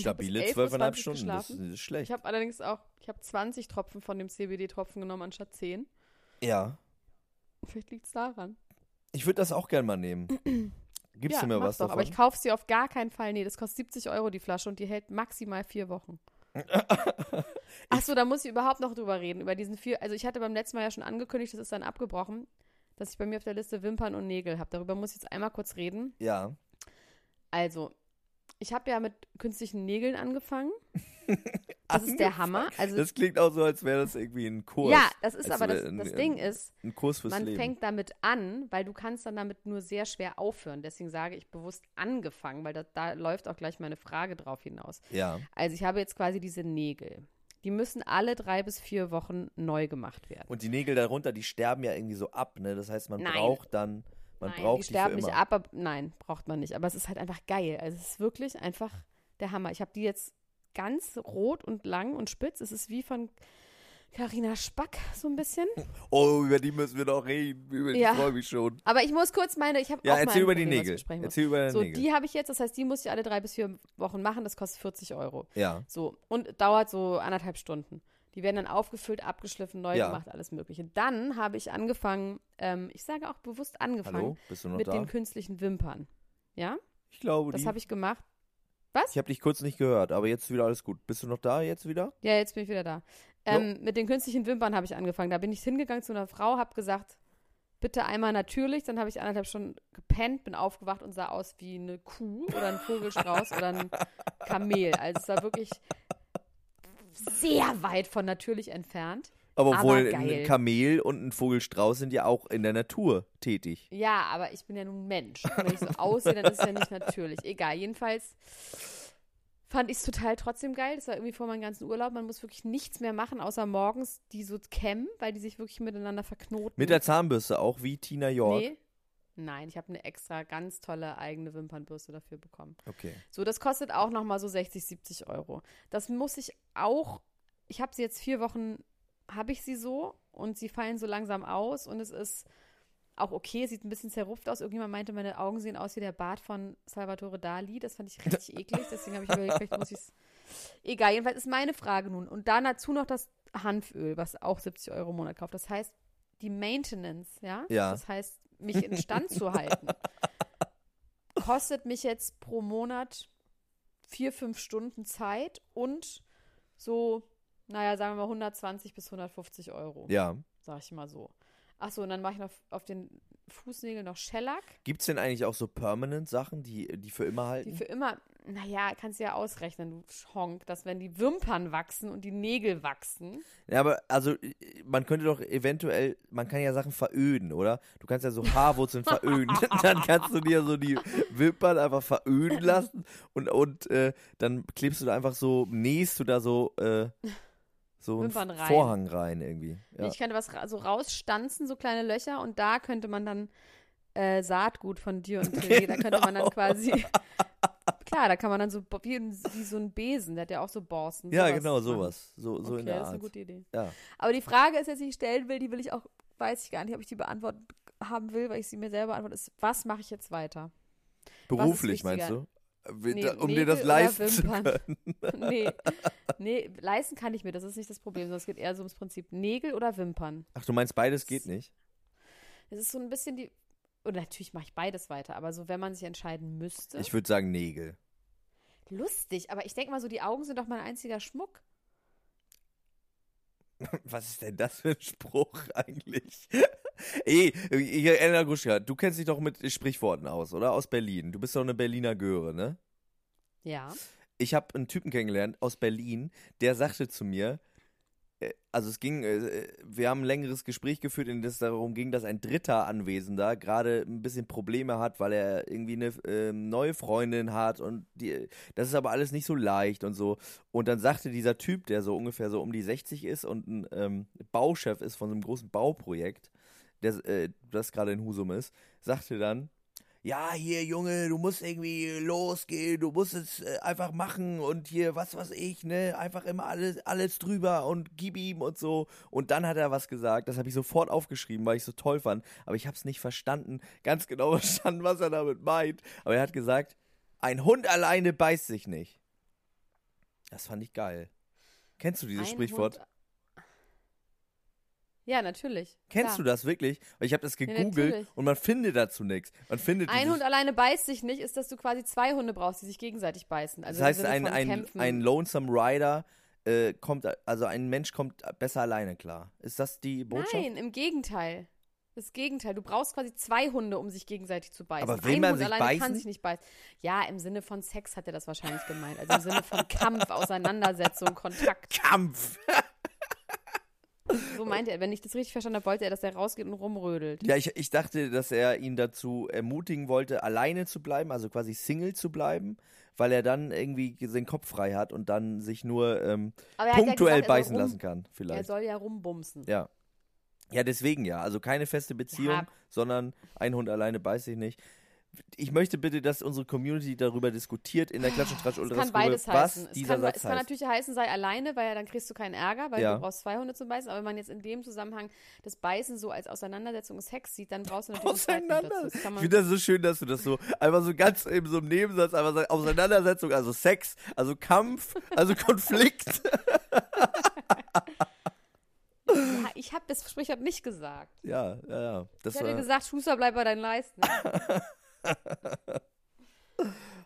Stabile 11.20 zwölfeinhalb Stunden. Das geschlafen. ist schlecht. Ich habe allerdings auch, ich habe 20 Tropfen von dem CBD-Tropfen genommen anstatt 10. ja. Vielleicht liegt es daran. Ich würde das auch gern mal nehmen. Gibst ja, du mir was doch. davon? Aber ich kaufe sie auf gar keinen Fall. Nee, das kostet 70 Euro die Flasche und die hält maximal vier Wochen. Achso, da muss ich überhaupt noch drüber reden. Über diesen vier. Also ich hatte beim letzten Mal ja schon angekündigt, das ist dann abgebrochen, dass ich bei mir auf der Liste Wimpern und Nägel habe. Darüber muss ich jetzt einmal kurz reden. ja. Also, ich habe ja mit künstlichen Nägeln angefangen. Das ist der Hammer. Also, Das klingt auch so, als wäre das irgendwie ein Kurs. ja, das ist Als aber das, ein- das ein- Ding ist, Ein Kurs fürs man Leben. fängt damit an, weil du kannst dann damit nur sehr schwer aufhören. Deswegen sage ich bewusst angefangen, weil da, da läuft auch gleich meine Frage drauf hinaus. ja. Also ich habe jetzt quasi diese Nägel. Die müssen alle drei bis vier Wochen neu gemacht werden. Und die Nägel darunter, die sterben ja irgendwie so ab, ne? Das heißt, man Nein. braucht dann, man nein, braucht die sterben die für nicht ab, aber, nein, braucht man nicht. Aber es ist halt einfach geil. Also es ist wirklich einfach der Hammer. Ich habe die jetzt ganz rot und lang und spitz. Es ist wie von Carina Spack so ein bisschen. Oh, über die müssen wir doch reden. Über die Ja. freue ich mich schon. Aber ich muss kurz meine, ich habe Ja, auch erzähl über die Problem, ich Nägel. Erzähl über deine So, Nägel. die habe ich jetzt, das heißt, die muss ich alle drei bis vier Wochen machen, das kostet 40 Euro. ja. So, und dauert so anderthalb Stunden. Die werden dann aufgefüllt, abgeschliffen, neu Ja. gemacht, alles Mögliche. Dann habe ich angefangen, ähm, ich sage auch bewusst angefangen, Hallo? Bist du noch mit da? den künstlichen Wimpern. Ja, ich glaube, das habe ich gemacht. Ich habe dich kurz nicht gehört, aber jetzt wieder alles gut. Bist du noch da jetzt wieder? Ja, jetzt bin ich wieder da. Ähm, mit den künstlichen Wimpern habe ich angefangen. Da bin ich hingegangen zu einer Frau, habe gesagt, bitte einmal natürlich. Dann habe ich anderthalb Stunden gepennt, bin aufgewacht und sah aus wie eine Kuh oder ein Vogelstrauß oder ein Kamel. Also es war wirklich sehr weit von natürlich entfernt. Aber Aber wohl geil. ein Kamel und ein Vogelstrauß sind ja auch in der Natur tätig. Ja, aber ich bin ja nun Mensch. Und wenn ich so aussehe, dann ist es ja nicht natürlich. Egal, jedenfalls fand ich es total trotzdem geil. Das war irgendwie vor meinem ganzen Urlaub. Man muss wirklich nichts mehr machen, außer morgens die so kämmen, weil die sich wirklich miteinander verknoten. Mit der Zahnbürste auch, wie Tina York. Nee. Nein, ich habe eine extra ganz tolle eigene Wimpernbürste dafür bekommen. Okay. So, das kostet auch nochmal so 60, 70 Euro. Das muss ich auch, ich habe sie jetzt vier Wochen, habe ich sie so und sie fallen so langsam aus und es ist auch okay, sieht ein bisschen zerrupft aus. Irgendjemand meinte, meine Augen sehen aus wie der Bart von Salvatore Dali. Das fand ich richtig eklig, deswegen habe ich überlegt, vielleicht muss ich es. Egal, jedenfalls ist meine Frage nun. Und dann dazu noch das Hanföl, was auch 70 Euro im Monat kauft. Das heißt, die Maintenance, ja? Ja. Das heißt, mich in Stand zu halten, kostet mich jetzt pro Monat vier, fünf Stunden Zeit und so, naja, sagen wir mal 120 bis 150 Euro, Ja. sag ich mal so. Achso, und dann mache ich noch auf den Fußnägeln noch Shellac, Gibt es denn eigentlich auch so Permanent-Sachen, die, die für immer die halten? für immer, naja, kannst du ja ausrechnen, du Schonk, dass wenn die Wimpern wachsen und die Nägel wachsen, Ja, aber also äh, man könnte doch eventuell, man kann ja Sachen veröden, oder? Du kannst ja so Haarwurzeln veröden. dann kannst du dir so die Wimpern einfach veröden lassen und, und äh, dann klebst du da einfach so, nähst du da so, äh, so einen rein. Vorhang rein irgendwie. Ja. Ich könnte was ra so rausstanzen, so kleine Löcher, und da könnte man dann äh, Saatgut von dir und Tilly, da könnte man dann quasi. Klar, da kann man dann so wie, wie so ein Besen, der hat ja auch so Borsten. ja, genau, machen. sowas. So, so okay, in der das ist eine Art. gute Idee. Ja. Aber die Frage ist jetzt, die ich stellen will, die will ich auch, weiß ich gar nicht, ob ich die beantwortet haben will, weil ich sie mir selber beantworte, ist, was mache ich jetzt weiter? Beruflich meinst du? Nee, um Nägel dir das leisten zu können. nee, nee, leisten kann ich mir, das ist nicht das Problem, sondern es geht eher so ums Prinzip Nägel oder Wimpern. Ach, du meinst beides geht nicht? Es ist so ein bisschen die. Oder natürlich mache ich beides weiter, aber so, wenn man sich entscheiden müsste. Ich würde sagen Nägel. lustig, aber ich denke mal so, die Augen sind doch mein einziger Schmuck. Was ist denn das für ein Spruch eigentlich? Ey, Elena Gruschka, du kennst dich doch mit Sprichworten aus, oder? Aus Berlin. Du bist doch eine Berliner Göre, ne? Ja. Ich habe einen Typen kennengelernt aus Berlin, der sagte zu mir, also es ging, äh, wir haben ein längeres Gespräch geführt, in dem es darum ging, dass ein dritter Anwesender gerade ein bisschen Probleme hat, weil er irgendwie eine ähm, neue Freundin hat und die, das ist aber alles nicht so leicht und so. Und dann sagte dieser Typ, der so ungefähr so um die 60 ist und ein ähm, Bauchef ist von so einem großen Bauprojekt, der, äh, das gerade in Husum ist, sagte dann, ja, hier, Junge, du musst irgendwie losgehen, du musst es äh, einfach machen und hier, was weiß ich, ne, einfach immer alles, alles drüber und gib ihm und so. Und dann hat er was gesagt, das habe ich sofort aufgeschrieben, weil ich so toll fand, aber ich habe es nicht verstanden, ganz genau verstanden, was er damit meint. Aber er hat gesagt, ein Hund alleine beißt sich nicht. Das fand ich geil. Kennst du dieses Ein Sprichwort? Hund- Ja, natürlich. Kennst Klar. du das wirklich? Weil ich habe das gegoogelt natürlich. und man findet dazu nichts. Man findet Ein Hund alleine beißt sich nicht, ist, dass du quasi zwei Hunde brauchst, die sich gegenseitig beißen. Also Das heißt, ein, ein, Kämpfen. ein Lonesome Rider äh, kommt, also ein Mensch kommt besser alleine klar. Ist das die Botschaft? Nein, im Gegenteil. Das Gegenteil. Du brauchst quasi zwei Hunde, um sich gegenseitig zu beißen. Aber will Ein man Hund sich alleine kann beißen? sich nicht beißen. Ja, im Sinne von Sex hat er das wahrscheinlich gemeint. Also im Sinne von Kampf, Auseinandersetzung, Kontakt. Kampf! So meinte er. Wenn ich das richtig verstanden habe, wollte er, dass er rausgeht und rumrödelt. Ja, ich, ich dachte, dass er ihn dazu ermutigen wollte, alleine zu bleiben, also quasi Single zu bleiben, weil er dann irgendwie seinen Kopf frei hat und dann sich nur ähm, er hat ja punktuell gesagt, er beißen lassen kann, Er vielleicht. soll ja rumbumsen. Ja. Ja, deswegen ja. Also keine feste Beziehung, Ja. sondern ein Hund alleine beißt sich nicht. Ich möchte bitte, dass unsere Community darüber diskutiert in der Klatsch und Tratsch Es Ultras kann beides was heißen. Es dieser kann, Satz es kann natürlich heißen, sei alleine, weil dann kriegst du keinen Ärger, weil Ja. du brauchst zwei Hunde zum Beißen. Aber wenn man jetzt in dem Zusammenhang das Beißen so als Auseinandersetzung und Sex sieht, dann brauchst du natürlich Auseinander. dazu. Das kann Ich man, finde das so schön, dass du das so einfach so ganz in so einem Nebensatz einfach sagst, Auseinandersetzung, also Sex, also Kampf, also Konflikt. ja, ich habe das Sprichwort nicht gesagt. ja, ja, ja. Das Ich hätte war, gesagt, Schuster, bleib bei deinen Leisten.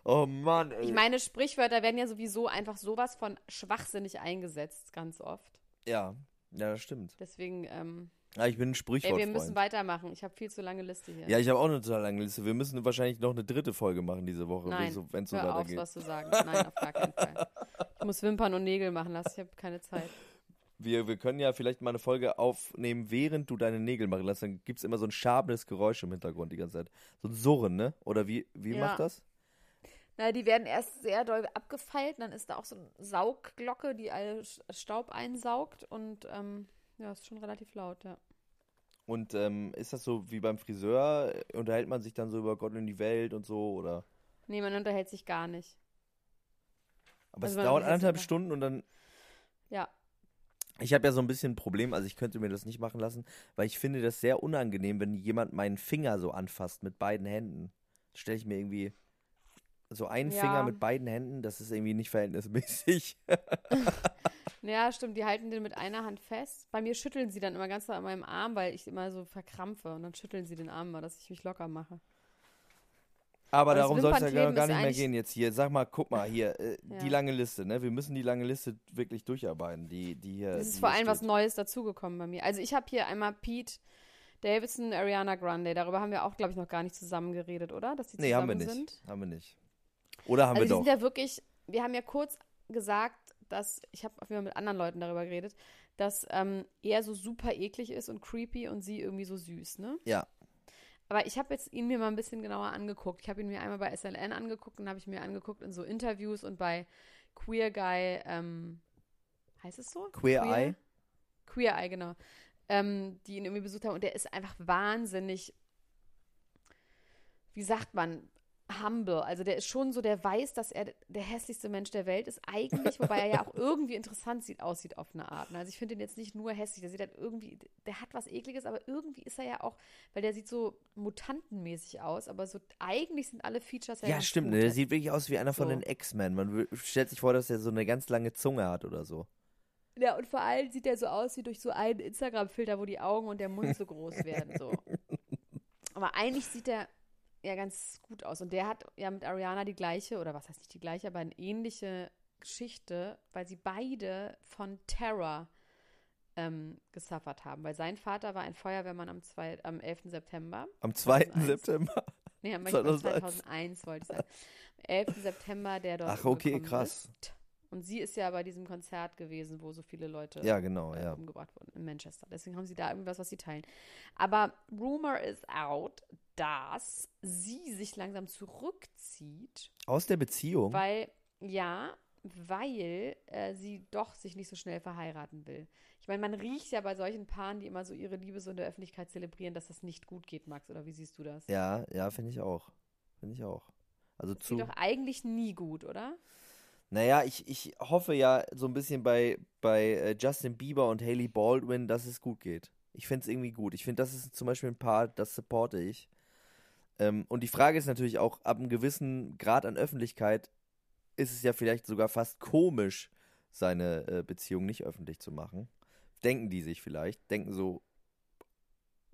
oh Mann, ey. Ich meine, Sprichwörter werden ja sowieso einfach sowas von schwachsinnig eingesetzt, ganz oft. ja, ja, das stimmt. Deswegen, ähm, Ja, ich bin ein ey, Sprichwort. wir müssen weitermachen. Ich habe viel zu lange Liste hier. Ja, ich habe auch eine total lange Liste. Wir müssen wahrscheinlich noch eine dritte Folge machen diese Woche, wenn es so hör auf, weitergeht. was zu sagen. Nein, auf gar keinen Fall. Ich muss Wimpern und Nägel machen lassen. Ich habe keine Zeit. Wir, wir können ja vielleicht mal eine Folge aufnehmen, während du deine Nägel machen lässt. Dann gibt's immer so ein schabendes Geräusch im Hintergrund die ganze Zeit. So ein Surren, ne? Oder wie, wie Ja. macht das? Na, die werden erst sehr doll abgefeilt, dann ist da auch so eine Saugglocke, die all Staub einsaugt und ähm, ja, ist schon relativ laut, ja. Und ähm, ist das so wie beim Friseur? Unterhält man sich dann so über Gott und die Welt und so? Oder? Nee, man unterhält sich gar nicht. Aber Also es dauert anderthalb. Stunden und dann. Ja. Ich habe ja so ein bisschen ein Problem, also ich könnte mir das nicht machen lassen, weil ich finde das sehr unangenehm, wenn jemand meinen Finger so anfasst mit beiden Händen. Stelle ich mir irgendwie so einen Ja. Finger mit beiden Händen, das ist irgendwie nicht verhältnismäßig. Ja, stimmt, die halten den mit einer Hand fest. Bei mir schütteln sie dann immer ganz an meinem Arm, weil ich immer so verkrampfe und dann schütteln sie den Arm mal, dass ich mich locker mache. Aber das darum soll es ja gar nicht mehr gehen jetzt hier. Sag mal, guck mal hier, äh, die Ja. lange Liste, ne? Wir müssen die lange Liste wirklich durcharbeiten, die, die hier. Es ist die vor allem was. Neues dazugekommen bei mir. Also ich habe hier einmal Pete Davidson, Ariana Grande. Darüber haben wir auch, glaube ich, noch gar nicht zusammen geredet, oder? Dass die zusammen Nee, haben wir nicht. sind. Haben wir nicht. Oder haben also die wir sind doch? ja wirklich, wir haben ja kurz gesagt, dass, ich habe auch wieder mit anderen Leuten darüber geredet, dass ähm, er so super eklig ist und creepy und sie irgendwie so süß, ne? Ja. Aber ich habe jetzt ihn mir mal ein bisschen genauer angeguckt. Ich habe ihn mir einmal bei SLN angeguckt und habe ich mir angeguckt in so Interviews und bei Queer Guy, ähm, heißt es so? Queer Eye? Queer Eye, genau. Ähm, die ihn irgendwie besucht haben. Und der ist einfach wahnsinnig, wie sagt man, humble. Also der ist schon so, der weiß, dass er der hässlichste Mensch der Welt ist eigentlich, wobei er ja auch irgendwie interessant sieht, aussieht auf eine Art. ne? Also ich finde ihn jetzt nicht nur hässlich, der sieht halt irgendwie, der hat was Ekliges, aber irgendwie ist er ja auch, weil der sieht so mutantenmäßig aus, aber so eigentlich sind alle Features Ja, ganz stimmt, ne? Der sieht wirklich aus wie einer von So. den X-Men. Man stellt sich vor, dass er so eine ganz lange Zunge hat oder so. Ja, und vor allem sieht er so aus wie durch so einen Instagram-Filter, wo die Augen und der Mund so groß werden. So. Aber eigentlich sieht er ja ganz gut aus. Und der hat ja mit Ariana die gleiche, oder was heißt nicht die gleiche, aber eine ähnliche Geschichte, weil sie beide von Terror ähm, gesuffert haben. Weil sein Vater war ein Feuerwehrmann am, zwei, am 11. September. Am 2. 2001. September. Nee, am 2001. 2001 wollte ich sagen. Am 11. September, der dort Ach, okay, krass. Ist. Und sie ist ja bei diesem Konzert gewesen, wo so viele Leute Ja, genau, äh, ja. umgebracht wurden in Manchester. Deswegen haben sie da irgendwas, was sie teilen. Aber Rumor is out, dass sie sich langsam zurückzieht, Aus der Beziehung? weil, ja, weil äh, sie doch sich nicht so schnell verheiraten will. Ich meine, man riecht ja bei solchen Paaren, die immer so ihre Liebe so in der Öffentlichkeit zelebrieren, dass das nicht gut geht, Max. Oder wie siehst du das? Ja, ja, finde ich auch. Finde ich auch. Also Geht zu. doch eigentlich nie gut, oder? Naja, ich, ich hoffe ja so ein bisschen bei, bei äh, Justin Bieber und Haley Baldwin, dass es gut geht. Ich finde es irgendwie gut. Ich finde, das ist zum Beispiel ein Paar, das supporte ich. Ähm, und die Frage ist natürlich auch, ab einem gewissen Grad an Öffentlichkeit ist es ja vielleicht sogar fast komisch, seine äh, Beziehung nicht öffentlich zu machen. Denken die sich vielleicht, denken so,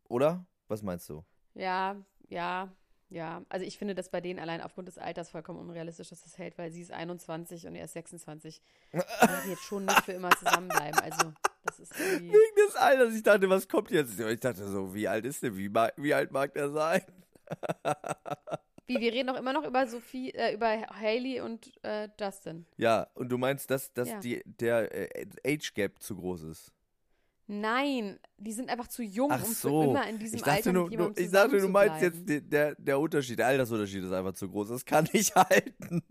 oder? Was meinst du? Ja, ja, ja. Also ich finde das bei denen allein aufgrund des Alters vollkommen unrealistisch, dass das hält, weil sie ist 21 und er ist 26. Die jetzt schon nicht für immer zusammenbleiben. Also das ist irgendwie. Wegen des Alters. Ich dachte, was kommt jetzt? Ich dachte so, wie alt ist der? Wie, wie alt mag der sein? Wie, wir reden doch immer noch über Sophie, äh, über Haley und äh, Justin. Ja, und du meinst, dass, dass Ja. die, der äh, Age Gap zu groß ist? Nein, die sind einfach zu jung, Ach um so. für immer in diesem ich dachte, Alter nur, mit jemandem nur, ich dachte, du meinst jetzt, der, der, Unterschied, der Altersunterschied ist einfach zu groß. Das kann nicht halten.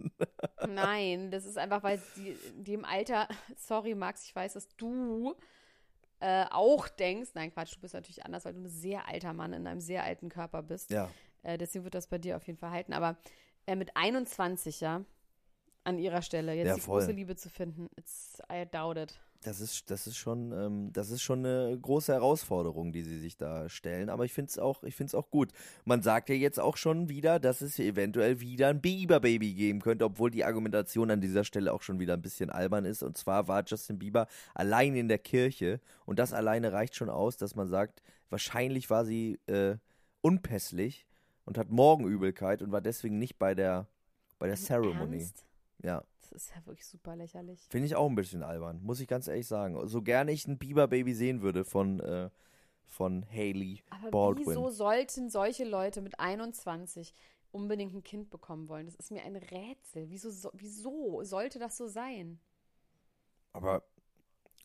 Nein, das ist einfach, weil die, die im Alter, sorry Max, ich weiß, dass du äh, auch denkst, nein Quatsch, du bist natürlich anders, weil du ein sehr alter Mann in einem sehr alten Körper bist. Ja. Äh, deswegen wird das bei dir auf jeden Fall halten. Aber äh, mit 21, ja, an ihrer Stelle jetzt Ja, die große Liebe zu finden, it's, I doubt it. Das ist, das ist schon, ähm, das ist schon eine große Herausforderung, die sie sich da stellen. Aber ich finde es auch, ich finde es auch gut. Man sagt ja jetzt auch schon wieder, dass es eventuell wieder ein Bieber-Baby geben könnte, obwohl die Argumentation an dieser Stelle auch schon wieder ein bisschen albern ist. Und zwar war Justin Bieber allein in der Kirche und das alleine reicht schon aus, dass man sagt, wahrscheinlich war sie äh, unpässlich und hat Morgenübelkeit und war deswegen nicht bei der, bei der Ceremony. Ernst? Ja. Das ist ja wirklich super lächerlich. Finde ich auch ein bisschen albern, muss ich ganz ehrlich sagen. So gerne ich ein Bieber-Baby sehen würde von, äh, von Haley Aber Baldwin. wieso sollten solche Leute mit 21 unbedingt ein Kind bekommen wollen? Das ist mir ein Rätsel. Wieso, so, wieso sollte das so sein? Aber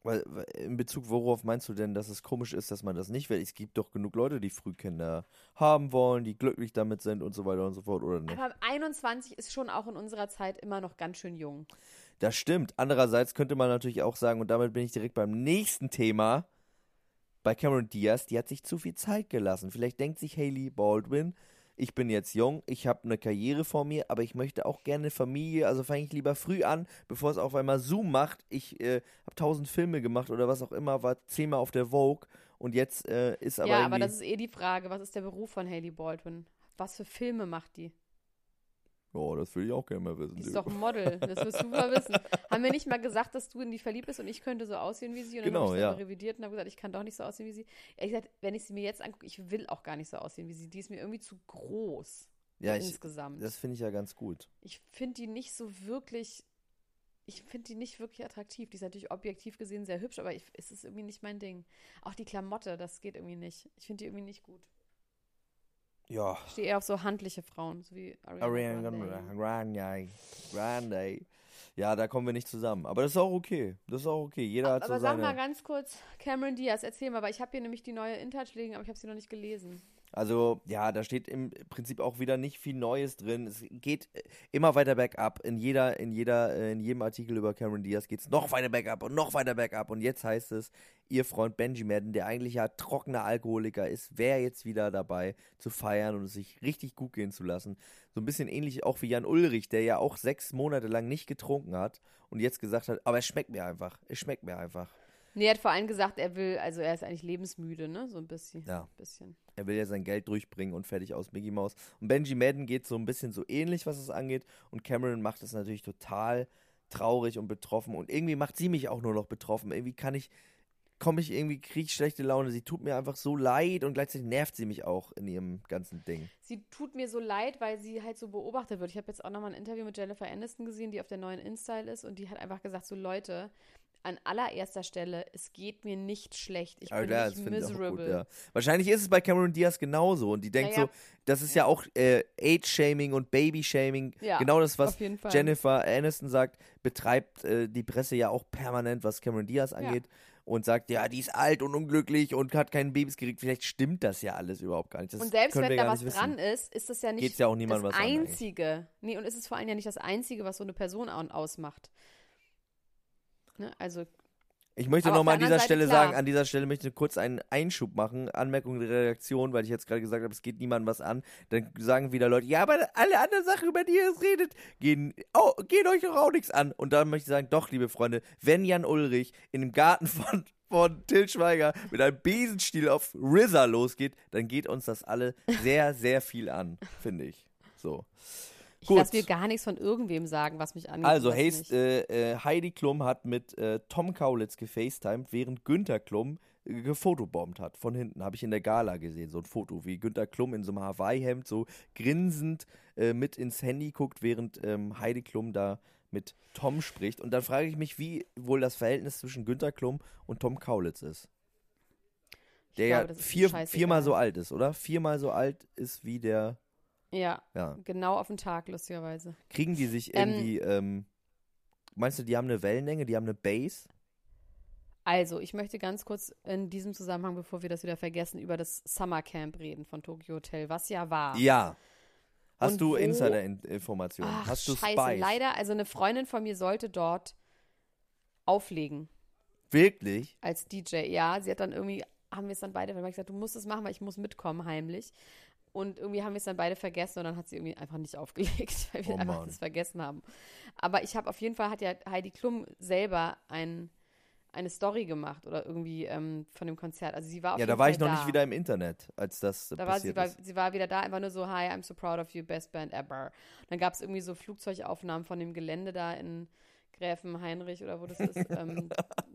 Weil, in Bezug, worauf meinst du denn, dass es komisch ist, dass man das nicht will? Es gibt doch genug Leute, die Frühkinder haben wollen, die glücklich damit sind und so weiter und so fort, oder nicht? Aber 21 ist schon auch in unserer Zeit immer noch ganz schön jung. Das stimmt. Andererseits könnte man natürlich auch sagen, und damit bin ich direkt beim nächsten Thema, bei Cameron Diaz, die hat sich zu viel Zeit gelassen. Vielleicht denkt sich Haley Baldwin, ich bin jetzt jung, ich habe eine Karriere vor mir, aber ich möchte auch gerne Familie, also fange ich lieber früh an, bevor es auf einmal Zoom macht. Ich äh, habe tausend Filme gemacht oder was auch immer, war zehnmal auf der Vogue und jetzt äh, ist aber. Ja, aber das ist eh die Frage, was ist der Beruf von Haley Baldwin? Was für Filme macht die? Oh, das will ich auch gerne mal wissen. Die ist doch ein Model, das wirst du mal wissen. Haben wir nicht mal gesagt, dass du in die verliebt bist und ich könnte so aussehen wie sie? Und dann Genau, habe ich ja. revidiert und habe gesagt, ich kann doch nicht so aussehen wie sie. Ehrlich gesagt, wenn ich sie mir jetzt angucke, ich will auch gar nicht so aussehen wie sie. Die ist mir irgendwie zu groß. ja, ich, insgesamt. das finde ich ja ganz gut. ich finde die nicht so wirklich. Ich finde die nicht wirklich attraktiv. Die ist natürlich objektiv gesehen sehr hübsch, aber ich, es ist irgendwie nicht mein Ding. Auch die Klamotte, das geht irgendwie nicht. Ich finde die irgendwie nicht gut. Ja. Ich stehe eher auf so handliche Frauen, so wie Ariana, Grande. Grande. Ja, da kommen wir nicht zusammen. Aber das ist auch okay. Das ist auch okay. Jeder hat so Aber sag seine. mal ganz kurz, Cameron Diaz, erzähl mal, weil ich habe hier nämlich die neue InTouch liegen, aber ich habe sie noch nicht gelesen. Also, ja, da steht im Prinzip auch wieder nicht viel Neues drin. Es geht äh, immer weiter bergab. In jeder, in jeder, äh, in jedem Artikel über Cameron Diaz geht es noch weiter bergab und noch weiter bergab. Und jetzt heißt es, ihr Freund Benji Madden, der eigentlich ja trockener Alkoholiker ist, wäre jetzt wieder dabei zu feiern und es sich richtig gut gehen zu lassen. So ein bisschen ähnlich auch wie Jan Ulrich, der ja auch sechs Monate lang nicht getrunken hat und jetzt gesagt hat, aber es schmeckt mir einfach. Es schmeckt mir einfach. Nee, er hat vor allem gesagt, er will, also er ist eigentlich lebensmüde, ne? So ein bisschen. Ja. bisschen. Er will ja sein Geld durchbringen und fertig aus Mickey Mouse. Und Benji Madden geht so ein bisschen so ähnlich, was es angeht. Und Cameron macht es natürlich total traurig und betroffen. Und irgendwie macht sie mich auch nur noch betroffen. Irgendwie kann ich, komme ich irgendwie, kriege ich schlechte Laune. Sie tut mir einfach so leid und gleichzeitig nervt sie mich auch in ihrem ganzen Ding. Sie tut mir so leid, weil sie halt so beobachtet wird. Ich habe jetzt auch nochmal ein Interview mit Jennifer Aniston gesehen, die auf der neuen InStyle ist und die hat einfach gesagt, so Leute, an allererster Stelle, es geht mir nicht schlecht. Ich Aber bin klar, nicht miserable. gut, ja. Wahrscheinlich ist es bei Cameron Diaz genauso. Und die denkt Ja, ja. so, das ist ja auch äh, Age-Shaming und Baby-Shaming. Ja, genau das, was. Jennifer Aniston sagt, betreibt äh, die Presse ja auch permanent, was Cameron Diaz angeht. Und sagt, ja, die ist alt und unglücklich und hat keinen Babys gekriegt. Vielleicht stimmt das ja alles überhaupt gar nicht. Das Und selbst wenn da was dran ist, ist das ja nicht Geht's ja auch das was an. Einzige. nee, und ist es vor allem ja nicht das Einzige, was so eine Person au- ausmacht. Ne? Also, Ich möchte nochmal an dieser anderen Stelle Seite, klar. sagen, an dieser Stelle möchte ich kurz einen Einschub machen, Anmerkung der Redaktion, weil ich jetzt gerade gesagt habe, es geht niemandem was an. Dann sagen wieder Leute, ja, aber alle anderen Sachen, über die ihr jetzt redet, gehen, oh, gehen euch doch auch nichts an. Und dann möchte ich sagen, doch, liebe Freunde, wenn Jan Ulrich in dem Garten von, von Till Schweiger mit einem Besenstiel auf RZA losgeht, dann geht uns das alle sehr, sehr viel an, finde ich. So. Ich Gut. lasse mir gar nichts von irgendwem sagen, was mich angeht. Also Heist, äh, äh, Heidi Klum hat mit äh, Tom Kaulitz gefacetimed, während Günther Klum äh, gefotobombt hat. Von hinten habe ich in der Gala gesehen, so ein Foto, wie Günther Klum in so einem Hawaii-Hemd so grinsend äh, mit ins Handy guckt, während ähm, Heidi Klum da mit Tom spricht. Und dann frage ich mich, wie wohl das Verhältnis zwischen Günther Klum und Tom Kaulitz ist. Der glaube, ja vier, viermal so alt ist, oder? Viermal so alt ist wie der. Ja, Ja. genau auf den Tag, lustigerweise. Kriegen die sich Ähm, irgendwie. Ähm, meinst du, die haben eine Wellenlänge, die haben eine Base? Also, ich möchte ganz kurz in diesem Zusammenhang, bevor wir das wieder vergessen, über das Summercamp reden von Tokyo Hotel, was ja war. Ja. Hast Und du Insider-Informationen? Hast du scheiße, Spice? leider, also eine Freundin von mir sollte dort auflegen Wirklich? als DJ. Ja, sie hat dann irgendwie, haben wir es dann beide, weil ich gesagt, du musst es machen, weil ich muss mitkommen heimlich. Und irgendwie haben wir es dann beide vergessen und dann hat sie irgendwie einfach nicht aufgelegt, weil wir Oh einfach das vergessen haben. Aber ich habe auf jeden Fall, hat ja Heidi Klum selber ein, eine Story gemacht oder irgendwie ähm, von dem Konzert. Also sie war auf Ja, da war Fall ich noch da. nicht wieder im Internet, als das Da war sie, passiert war, sie war wieder da, einfach nur so, hi, I'm so proud of you, best band ever. Und dann gab es irgendwie so Flugzeugaufnahmen von dem Gelände da in Gräfen Heinrich oder wo das ist. ähm,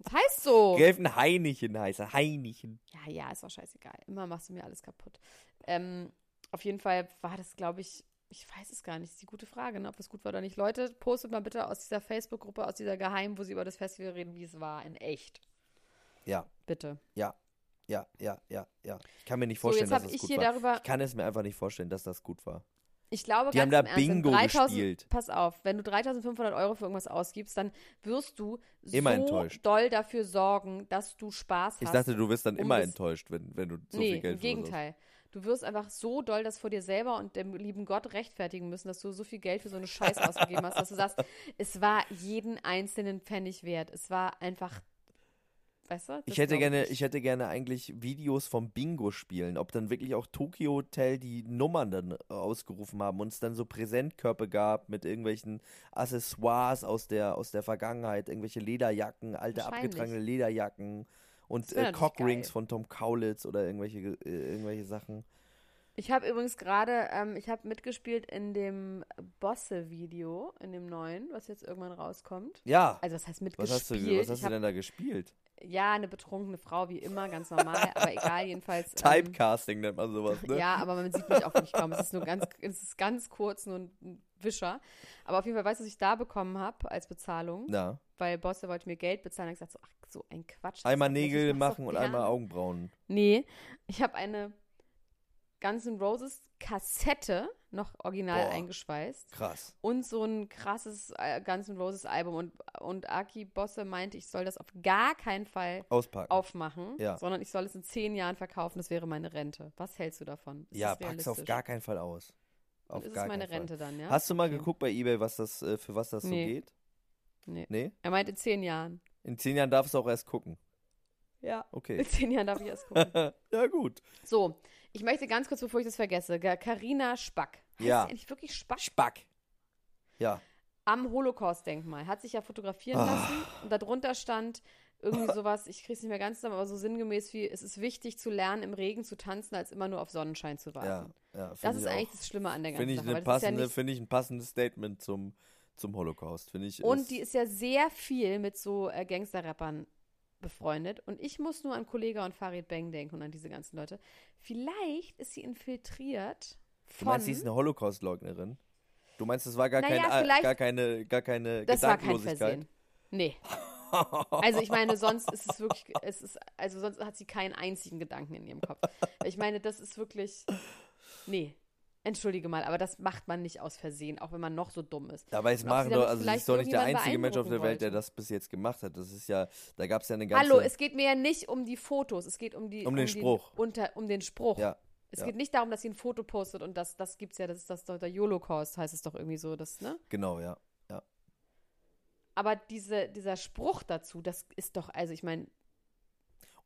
das heißt so. Gräfen Heinichen heißt er. Heinichen. Ja, ja, ist auch scheißegal. Immer machst du mir alles kaputt. Ähm, auf jeden Fall war das, glaube ich, ich weiß es gar nicht. Das ist die gute Frage, ne, ob das gut war oder nicht. Leute, postet mal bitte aus dieser Facebook-Gruppe, aus dieser Geheim, wo sie über das Festival reden, wie es war, in echt. Ja, Bitte. ja, ja, ja, ja, ja. Ich kann mir nicht So, vorstellen, jetzt dass das ich gut hier war. darüber. Ich kann es mir einfach nicht vorstellen, dass das gut war. Ich glaube, Die haben da Ernst, wenn Bingo 3000, gespielt. Pass auf, wenn du 3500 Euro für irgendwas ausgibst, dann wirst du Immer so enttäuscht. doll dafür sorgen, dass du Spaß Ich hast. dachte, du wirst dann um immer enttäuscht, wenn, wenn du so nee, viel Geld im Gegenteil. Du wirst einfach so doll das vor dir selber und dem lieben Gott rechtfertigen müssen, dass du so viel Geld für so eine Scheiße ausgegeben hast, dass du sagst, es war jeden einzelnen Pfennig wert. Es war einfach, weißt du? Ich hätte gerne, ich hätte gerne eigentlich Videos vom Bingo spielen, ob dann wirklich auch Tokyo Hotel die Nummern dann ausgerufen haben und es dann so Präsentkörper gab mit irgendwelchen Accessoires aus der aus der Vergangenheit, irgendwelche Lederjacken, alte abgetragene Lederjacken und äh, Cockrings von Tom Kaulitz oder irgendwelche äh, irgendwelche Sachen. Ich habe übrigens gerade, ähm, ich habe mitgespielt in dem Bosse-Video, in dem neuen, was jetzt irgendwann rauskommt. Ja. Also was heißt was mitgespielt? hast du, was hast du denn da gespielt? Ja, eine betrunkene Frau, wie immer, ganz normal, aber egal, jedenfalls. Ähm, Typecasting nennt man sowas, ne? Ja, aber man sieht mich auch nicht kaum. Es ist nur ganz, es ist ganz kurz, nur ein Wischer. Aber auf jeden Fall, weißt du, was ich da bekommen habe als Bezahlung? Na, Weil Bosse wollte mir Geld bezahlen. Und ich gesagt so, ach, so ein Quatsch. einmal Nägel machen so und einmal. Augenbrauen. Nee, ich habe eine Guns N' Roses Kassette noch original Boah. eingeschweißt Krass. und so ein krasses äh, Guns N' Roses Album und und Aki Bosse meinte, ich soll das auf gar keinen Fall Auspacken. aufmachen, Ja. sondern ich soll es in zehn Jahren verkaufen. Das wäre meine Rente. Was hältst du davon? Ist ja, pack's auf gar keinen Fall aus. Auf Dann ist es meine. Rente dann, ja? Hast du mal Okay. geguckt bei eBay, was das, äh, für was das so Nee. geht? Nee. Nee? Er meinte in zehn Jahren. In zehn Jahren darfst du auch erst gucken. Ja. Okay. In zehn Jahren darf ich erst gucken. ja, gut. so, ich möchte ganz kurz, bevor ich das vergesse, Carina Spack. Heißt Ja. eigentlich wirklich Spack? Spack. Ja. am Holocaust-Denkmal. Hat sich ja fotografieren Ah. lassen und darunter stand irgendwie sowas, ich krieg's nicht mehr ganz zusammen, aber so sinngemäß wie, es ist wichtig zu lernen, im Regen zu tanzen, als immer nur auf Sonnenschein zu warten. Ja, ja. das find ist ich eigentlich auch. das Schlimme an der ganzen Finde ich, Sache. ist ja finde ich ein passendes Statement zum, zum Holocaust. Finde ich. und die ist ja sehr viel mit so äh, Gangster-Rappern befreundet. Und ich muss nur an Kollega und Farid Bang denken und an diese ganzen Leute. Vielleicht ist sie infiltriert Du von. meinst, sie ist eine Holocaust-Leugnerin? Du meinst, das war gar, Naja, kein, äh, gar keine, gar keine Das war kein? Versehen. Nee. Also ich meine, sonst ist es wirklich, es ist, also sonst hat sie keinen einzigen Gedanken in ihrem Kopf. Ich meine, das ist wirklich, nee, entschuldige mal, aber das macht man nicht aus Versehen, auch wenn man noch so dumm ist. Machen damit doch, also sie vielleicht ist doch nicht der einzige Mensch auf der Welt, der das bis jetzt gemacht hat. Das ist ja, da gab es ja eine ganze. Hallo, es geht mir ja nicht um die Fotos, es geht um die Um den Spruch. unter, um den Spruch. Ja, Es ja. geht nicht darum, dass sie ein Foto postet und das, das gibt's ja, das ist das der Holocaust, heißt es doch irgendwie so, das, ne? Genau, ja. ja. Aber diese, dieser Spruch dazu, das ist doch, also ich meine,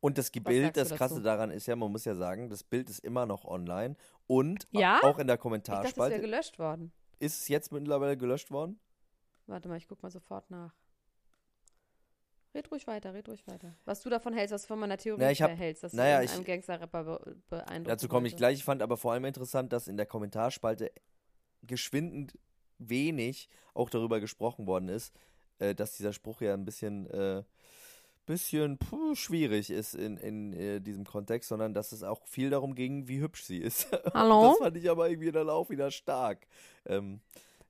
Und das Bild, das Krasse daran ist ja, man muss ja sagen, das Bild ist immer noch online und Ja? auch in der ich dachte, das wäre Kommentarspalte. gelöscht worden. Ist es jetzt mittlerweile gelöscht worden? Warte mal, ich guck mal sofort nach. Red ruhig weiter, red ruhig weiter. Was du davon hältst, was du von meiner Theorie Na, ich hab- hältst, dass naja, du ich- einem Gangster-Rapper be beeindruckt Dazu komme ich gleich. Ich fand aber vor allem interessant, dass in der Kommentarspalte geschwindend wenig auch darüber gesprochen worden ist, äh, dass dieser Spruch ja ein bisschen, äh, bisschen puh, schwierig ist in, in äh, diesem Kontext, sondern dass es auch viel darum ging, wie hübsch sie ist. Hallo? Das fand ich aber irgendwie dann auch wieder stark. Ähm,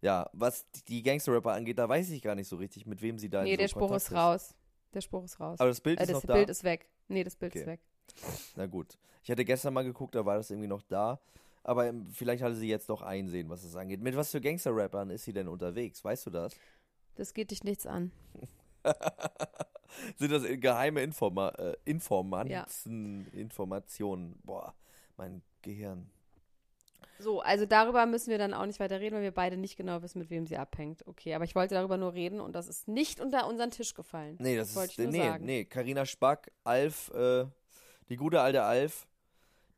ja, was die Gangster-Rapper angeht, da weiß ich gar nicht so richtig, mit wem sie da in Nee, so der Spruch Kontakt ist raus. Der Spruch ist raus. Aber das Bild äh, ist das noch da. Bild ist weg. Nee, das Bild Okay. ist weg. Na gut. Ich hatte gestern mal geguckt, da war das irgendwie noch da. Aber ähm, vielleicht hatte sie jetzt doch einsehen, was es angeht. Mit was für Gangster-Rappern ist sie denn unterwegs? Weißt du das? Das geht dich nichts an. Sind das geheime Informa äh, Informanzen, Informationen? Boah, mein Gehirn. So, also darüber müssen wir dann auch nicht weiter reden, weil wir beide nicht genau wissen, mit wem sie abhängt. Okay, aber ich wollte darüber nur reden und das ist nicht unter unseren Tisch gefallen. Nee, das wollte ist. ich Nee, sagen. nee. Carina Spack, Alf, äh, die gute alte Alf,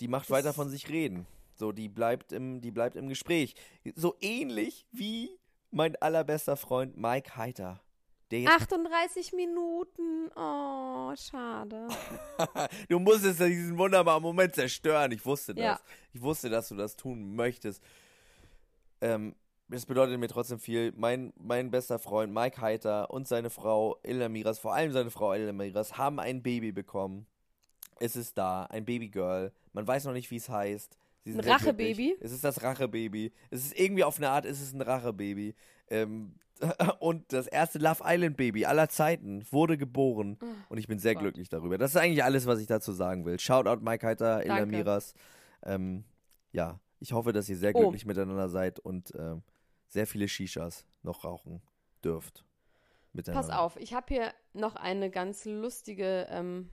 die macht Das- weiter von sich reden. So, die bleibt im, die bleibt im Gespräch. So ähnlich wie mein allerbester Freund Mike Heiter. Der jetzt 38 Minuten. Oh, schade. Du musstest diesen wunderbaren Moment zerstören. Ich wusste das. Ja. Ich wusste, dass du das tun möchtest. Ähm, das bedeutet mir trotzdem viel. Mein, mein bester Freund Mike Heiter und seine Frau Ella Miras, vor allem seine Frau Ella Miras, haben ein Baby bekommen. Es ist da, ein Babygirl. Man weiß noch nicht, wie es heißt. Ein Rachebaby? Es ist das Rachebaby. Es ist irgendwie auf eine Art, es ist ein Rachebaby. Ähm, und das erste Love Island Baby aller Zeiten wurde geboren. Und ich bin sehr Oh Gott. glücklich darüber. Das ist eigentlich alles, was ich dazu sagen will. Shoutout Mike Heiter, Ella. Miras. Ähm, ja, Ich hoffe, dass ihr sehr Oh. glücklich miteinander seid und ähm, sehr viele Shishas noch rauchen dürft. Miteinander. Pass auf, ich habe hier noch eine ganz lustige, ähm,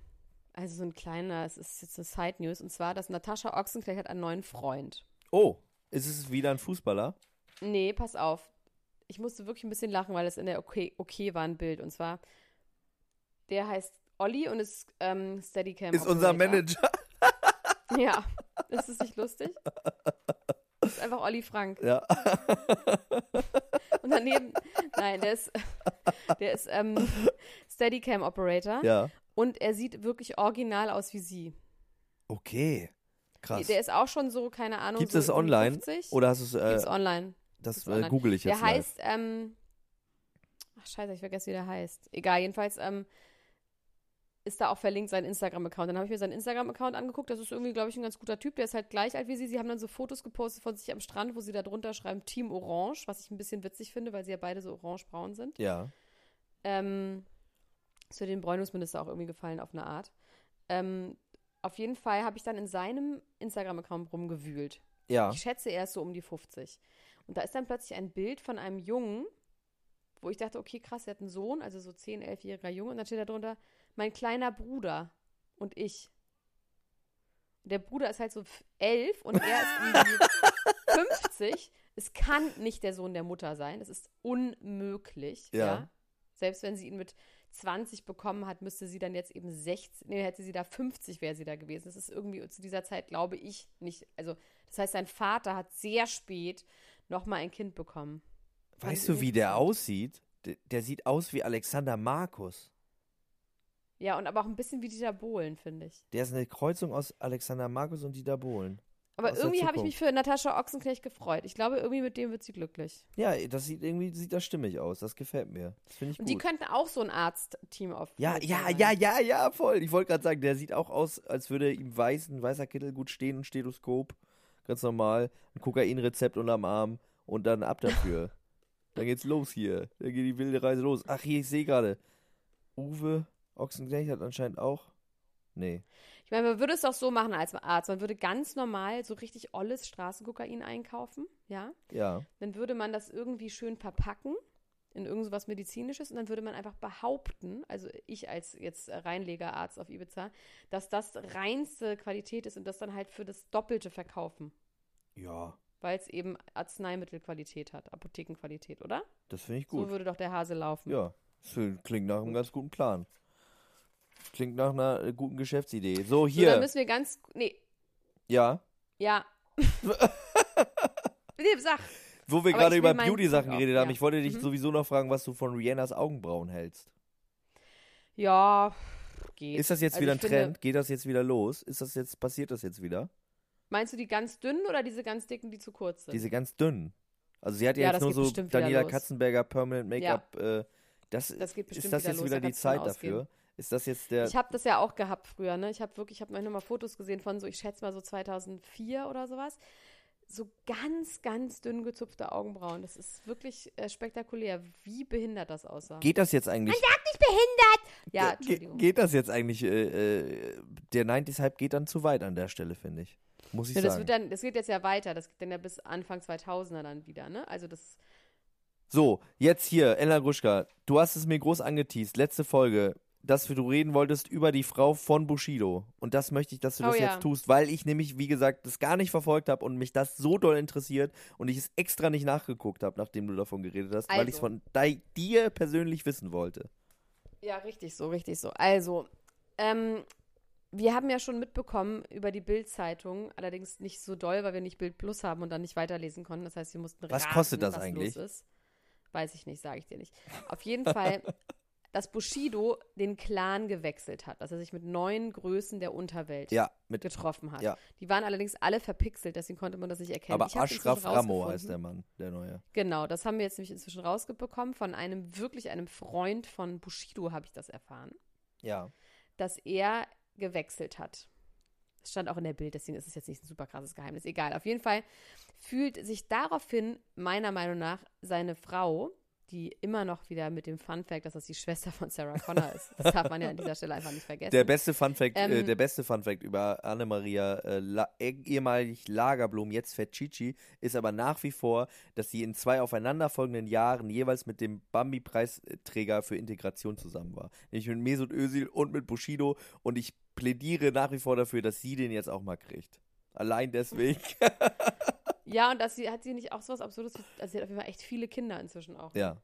also so ein kleiner, es ist jetzt eine Side News, und zwar, dass Natascha Ochsenknecht hat einen neuen Freund. Oh, ist es wieder ein Fußballer? Nee, pass auf. Ich musste wirklich ein bisschen lachen, weil es in der okay, okay war ein Bild. Und zwar, der heißt Olli und ist ähm, Steadicam. Ist unser. Manager. Ja, ist es nicht lustig? ist einfach Olli Frank. Ja. Und daneben, nein, der ist, der ist ähm, Steadicam Operator. ja. Und er sieht wirklich original aus wie sie. Okay. Krass. Der ist auch schon so, keine Ahnung. Gibt so es online? 50. Oder hast du es, äh, online. Das äh, google ich jetzt Der heißt, ähm, ach scheiße, ich vergesse, wie der heißt. Egal, jedenfalls ähm, ist da auch verlinkt sein Instagram-Account. Dann habe ich mir seinen Instagram-Account angeguckt. Das ist irgendwie, glaube ich, ein ganz guter Typ. Der ist halt gleich alt wie sie. Sie haben dann so Fotos gepostet von sich am Strand, wo sie da drunter schreiben Team Orange, was ich ein bisschen witzig finde, weil sie ja beide so orange-braun sind. live. Ja. Ähm, ist für den Bräunungsminister auch irgendwie gefallen auf eine Art. Ähm, auf jeden Fall habe ich dann in seinem Instagram-Account rumgewühlt. Ja. Ich schätze, er ist so um die 50. Und da ist dann plötzlich ein Bild von einem Jungen, wo ich dachte, okay, krass, er hat einen Sohn, also so 10-, 11-jähriger Junge. Und dann steht da drunter, mein kleiner Bruder und ich. Und der Bruder ist halt so f- elf und er ist irgendwie 50. Es kann nicht der Sohn der Mutter sein. Es ist unmöglich. Ja. Ja. Selbst wenn sie ihn mit 20 bekommen hat, müsste sie dann jetzt eben 16, nee, hätte sie da 50, wäre sie da gewesen. Das ist irgendwie zu dieser Zeit, glaube ich, nicht. Also, das heißt, sein Vater hat sehr spät nochmal ein Kind bekommen. Weißt du, wie der aussieht? Der, der sieht aus wie Alexander Markus. Ja, und aber auch ein bisschen wie Dieter Bohlen, finde ich. Der ist eine Kreuzung aus Alexander Markus und Dieter Bohlen. Aber irgendwie habe ich mich für Natascha Ochsenknecht gefreut. Ich glaube, irgendwie mit dem wird sie glücklich. Ja, das sieht irgendwie sieht das stimmig aus. Das gefällt mir. Das finde ich Und gut. die könnten auch so ein Arztteam auf. ja, ja, sein. ja, ja, ja, voll. Ich wollte gerade sagen, der sieht auch aus, als würde ihm weiß, ein weißer Kittel gut stehen und Stethoskop. Ganz normal. Ein Kokainrezept unterm Arm und dann ab dafür. dann geht's los hier. Dann geht die wilde Reise los. Ach, hier, ich sehe gerade. Uwe Ochsenknecht hat anscheinend auch. Nee. Ich meine, man würde es doch so machen als Arzt. Man würde ganz normal so richtig olles Straßenkokain einkaufen, ja. Ja. Dann würde man das irgendwie schön verpacken in irgendwas Medizinisches und dann würde man einfach behaupten, also ich als jetzt Reinlegerarzt auf Ibiza, dass das reinste Qualität ist und das dann halt für das Doppelte verkaufen, Ja. weil es eben Arzneimittelqualität hat, Apothekenqualität, oder? Das finde ich So gut. würde doch der Hase laufen. Ja. Das klingt nach einem ganz guten Plan. Klingt nach einer äh, guten Geschäftsidee. So, So, dann hier. müssen wir ganz, nee, ja. ja. nee, sag. Wo wir gerade über Beauty-Sachen geredet haben, ja. ich wollte dich Mhm. sowieso noch fragen, was du von Rihannas Augenbrauen hältst. Ja, geht. Ist das jetzt Also wieder ein Trend? Geht das jetzt wieder los? Ist das jetzt, passiert das jetzt wieder? Meinst du die ganz dünnen oder diese ganz dicken, die zu kurz sind? Diese ganz dünnen. Also sie hat ja, Ja, jetzt nur so Daniela. Katzenberger Permanent Make-up. Äh, das, Das geht bestimmt ist das wieder jetzt los, wieder die Zeit dafür? Ist das jetzt der. Ich habe das ja auch gehabt früher, ne? Ich habe wirklich, ich habe manchmal mal Fotos gesehen von so, ich schätze mal so 2004 oder sowas. So ganz, ganz dünn gezupfte Augenbrauen. Das ist wirklich äh, spektakulär, wie behindert das aussah. geht das jetzt eigentlich? nicht behindert! Ja, Ge Entschuldigung. geht das jetzt eigentlich? Äh, äh, der 90s-Hype geht dann zu weit an der Stelle, finde ich. Muss ich Ja, das, sagen. dann, das geht jetzt ja weiter. Das geht dann ja bis Anfang 2000er dann wieder, ne? Also das, So, jetzt hier, Ella Gruschka, du hast es mir groß angeteased, letzte Folge, dass du reden wolltest über die Frau von Bushido. Und das möchte ich, dass du Oh das ja. jetzt tust, weil ich nämlich, wie gesagt, das gar nicht verfolgt habe und mich das so doll interessiert und ich es extra nicht nachgeguckt habe, nachdem du davon geredet hast, weil ich es Also. von dir persönlich wissen wollte. Ja, richtig so, richtig so. Also, ähm, wir haben ja schon mitbekommen über die Bild-Zeitung, allerdings nicht so doll, weil wir nicht Bild Plus haben und dann nicht weiterlesen konnten. Das heißt, wir mussten Was raten, kostet das was eigentlich? Los ist. Weiß ich nicht, sage ich dir nicht. Auf jeden Fall, dass Bushido den Clan gewechselt hat, dass er sich mit neuen Größen der Unterwelt Ja, mit, getroffen hat. Ja. Die waren allerdings alle verpixelt, deswegen konnte man das nicht erkennen. aber Ashraf Ramo heißt der Mann, der neue. Genau, das haben wir jetzt nämlich inzwischen rausbekommen. Von einem wirklich einem Freund von Bushido habe ich das erfahren, Ja. dass er gewechselt hat. Das stand auch in der Bild, deswegen ist es jetzt nicht ein super krasses Geheimnis. Egal. Auf jeden Fall fühlt sich daraufhin, meiner Meinung nach, seine Frau, die immer noch wieder mit dem Fun Fact, dass das die Schwester von Sarah Connor ist. Das darf man ja an dieser Stelle einfach nicht vergessen. Der beste Funfact, äh, Ähm, der beste Funfact über Annemaria, äh, La eh- ehemalig Lagerblum, jetzt Fetchici, ist aber nach wie vor, dass sie in zwei aufeinanderfolgenden Jahren jeweils mit dem Bambi-Preisträger für Integration zusammen war. Nämlich mit Mesut Özil und mit Bushido und ich plädiere nach wie vor dafür, dass sie den jetzt auch mal kriegt. Allein deswegen. ja, und dass sie, hat sie nicht auch sowas Absurdes, also sie hat auf jeden Fall echt viele Kinder inzwischen auch. ja.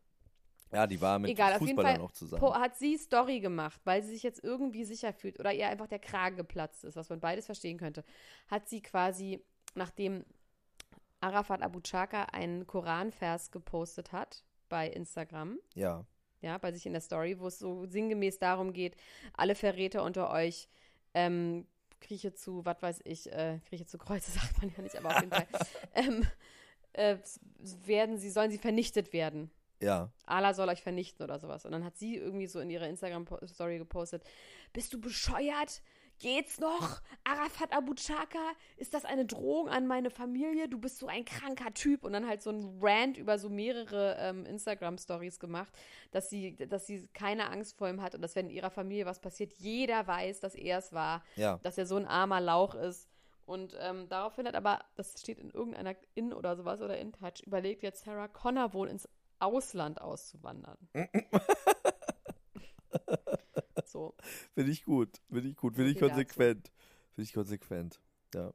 Ja, die war mit Egal, Fußballern noch zusammen. po- hat sie Story gemacht, weil sie sich jetzt irgendwie sicher fühlt oder ihr einfach der Kragen geplatzt ist, was man beides verstehen könnte. Hat sie quasi, nachdem Arafat Abu Chaka einen Koranvers gepostet hat bei Instagram, ja. ja, bei sich in der Story, wo es so sinngemäß darum geht, alle Verräter unter euch, ähm, Grieche zu, was weiß ich, äh, Grieche zu Kreuze sagt man ja nicht, aber auf jeden Fall, ähm, äh, werden sie, sollen sie vernichtet werden. Ja. Allah soll euch vernichten oder sowas. Und dann hat sie irgendwie so in ihrer Instagram-Story gepostet, bist du bescheuert? Geht's noch? Arafat Abu Chaka? Ist das eine Drohung an meine Familie? Du bist so ein kranker Typ. Und dann halt so ein Rant über so mehrere ähm, Instagram-Stories gemacht, dass sie, dass sie keine Angst vor ihm hat und dass wenn in ihrer Familie was passiert, jeder weiß, dass er es war, Ja. dass er so ein armer Lauch ist. Und ähm, daraufhin hat aber, das steht in irgendeiner In- oder sowas oder in Touch, überlegt jetzt Sarah Connor wohl ins Ausland auszuwandern. so. Finde ich gut. Finde ich gut. Finde ich konsequent. Finde ich konsequent. Ja.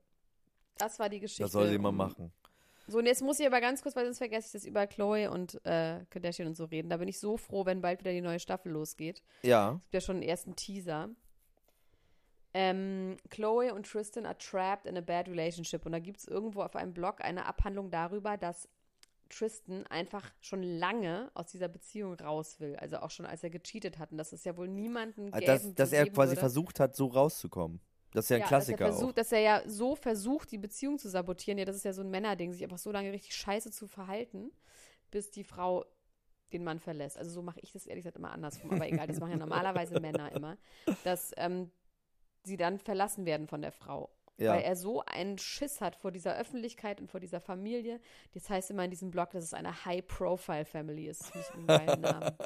Das war die Geschichte. Das soll um- machen. So, und jetzt muss ich aber ganz kurz, weil sonst vergesse ich das über Chloe und äh, Kardashian und so reden. Da bin ich so froh, wenn bald wieder die neue Staffel losgeht. Ja. Es gibt ja schon einen ersten Teaser. Ähm, Chloe und Tristan are trapped in a bad relationship. Und da gibt es irgendwo auf einem Blog eine Abhandlung darüber, dass Tristan einfach schon lange aus dieser Beziehung raus will. Also auch schon als er gecheatet hat. Und dass es ja wohl niemanden gäbe, Ah, Dass, dass er quasi würde. versucht hat, so rauszukommen. Das ist ja ein Ja, Klassiker dass er, versucht, auch. dass er ja so versucht, die Beziehung zu sabotieren. Ja, das ist ja so ein Männerding, sich einfach so lange richtig scheiße zu verhalten, bis die Frau den Mann verlässt. Also so mache ich das ehrlich gesagt immer andersrum. Aber egal, das machen ja normalerweise Männer immer. Dass ähm, sie dann verlassen werden von der Frau. Ja. Weil er so einen Schiss hat vor dieser Öffentlichkeit und vor dieser Familie. Das heißt immer in diesem Blog, dass es eine High-Profile-Family ist. Das geilen Namen.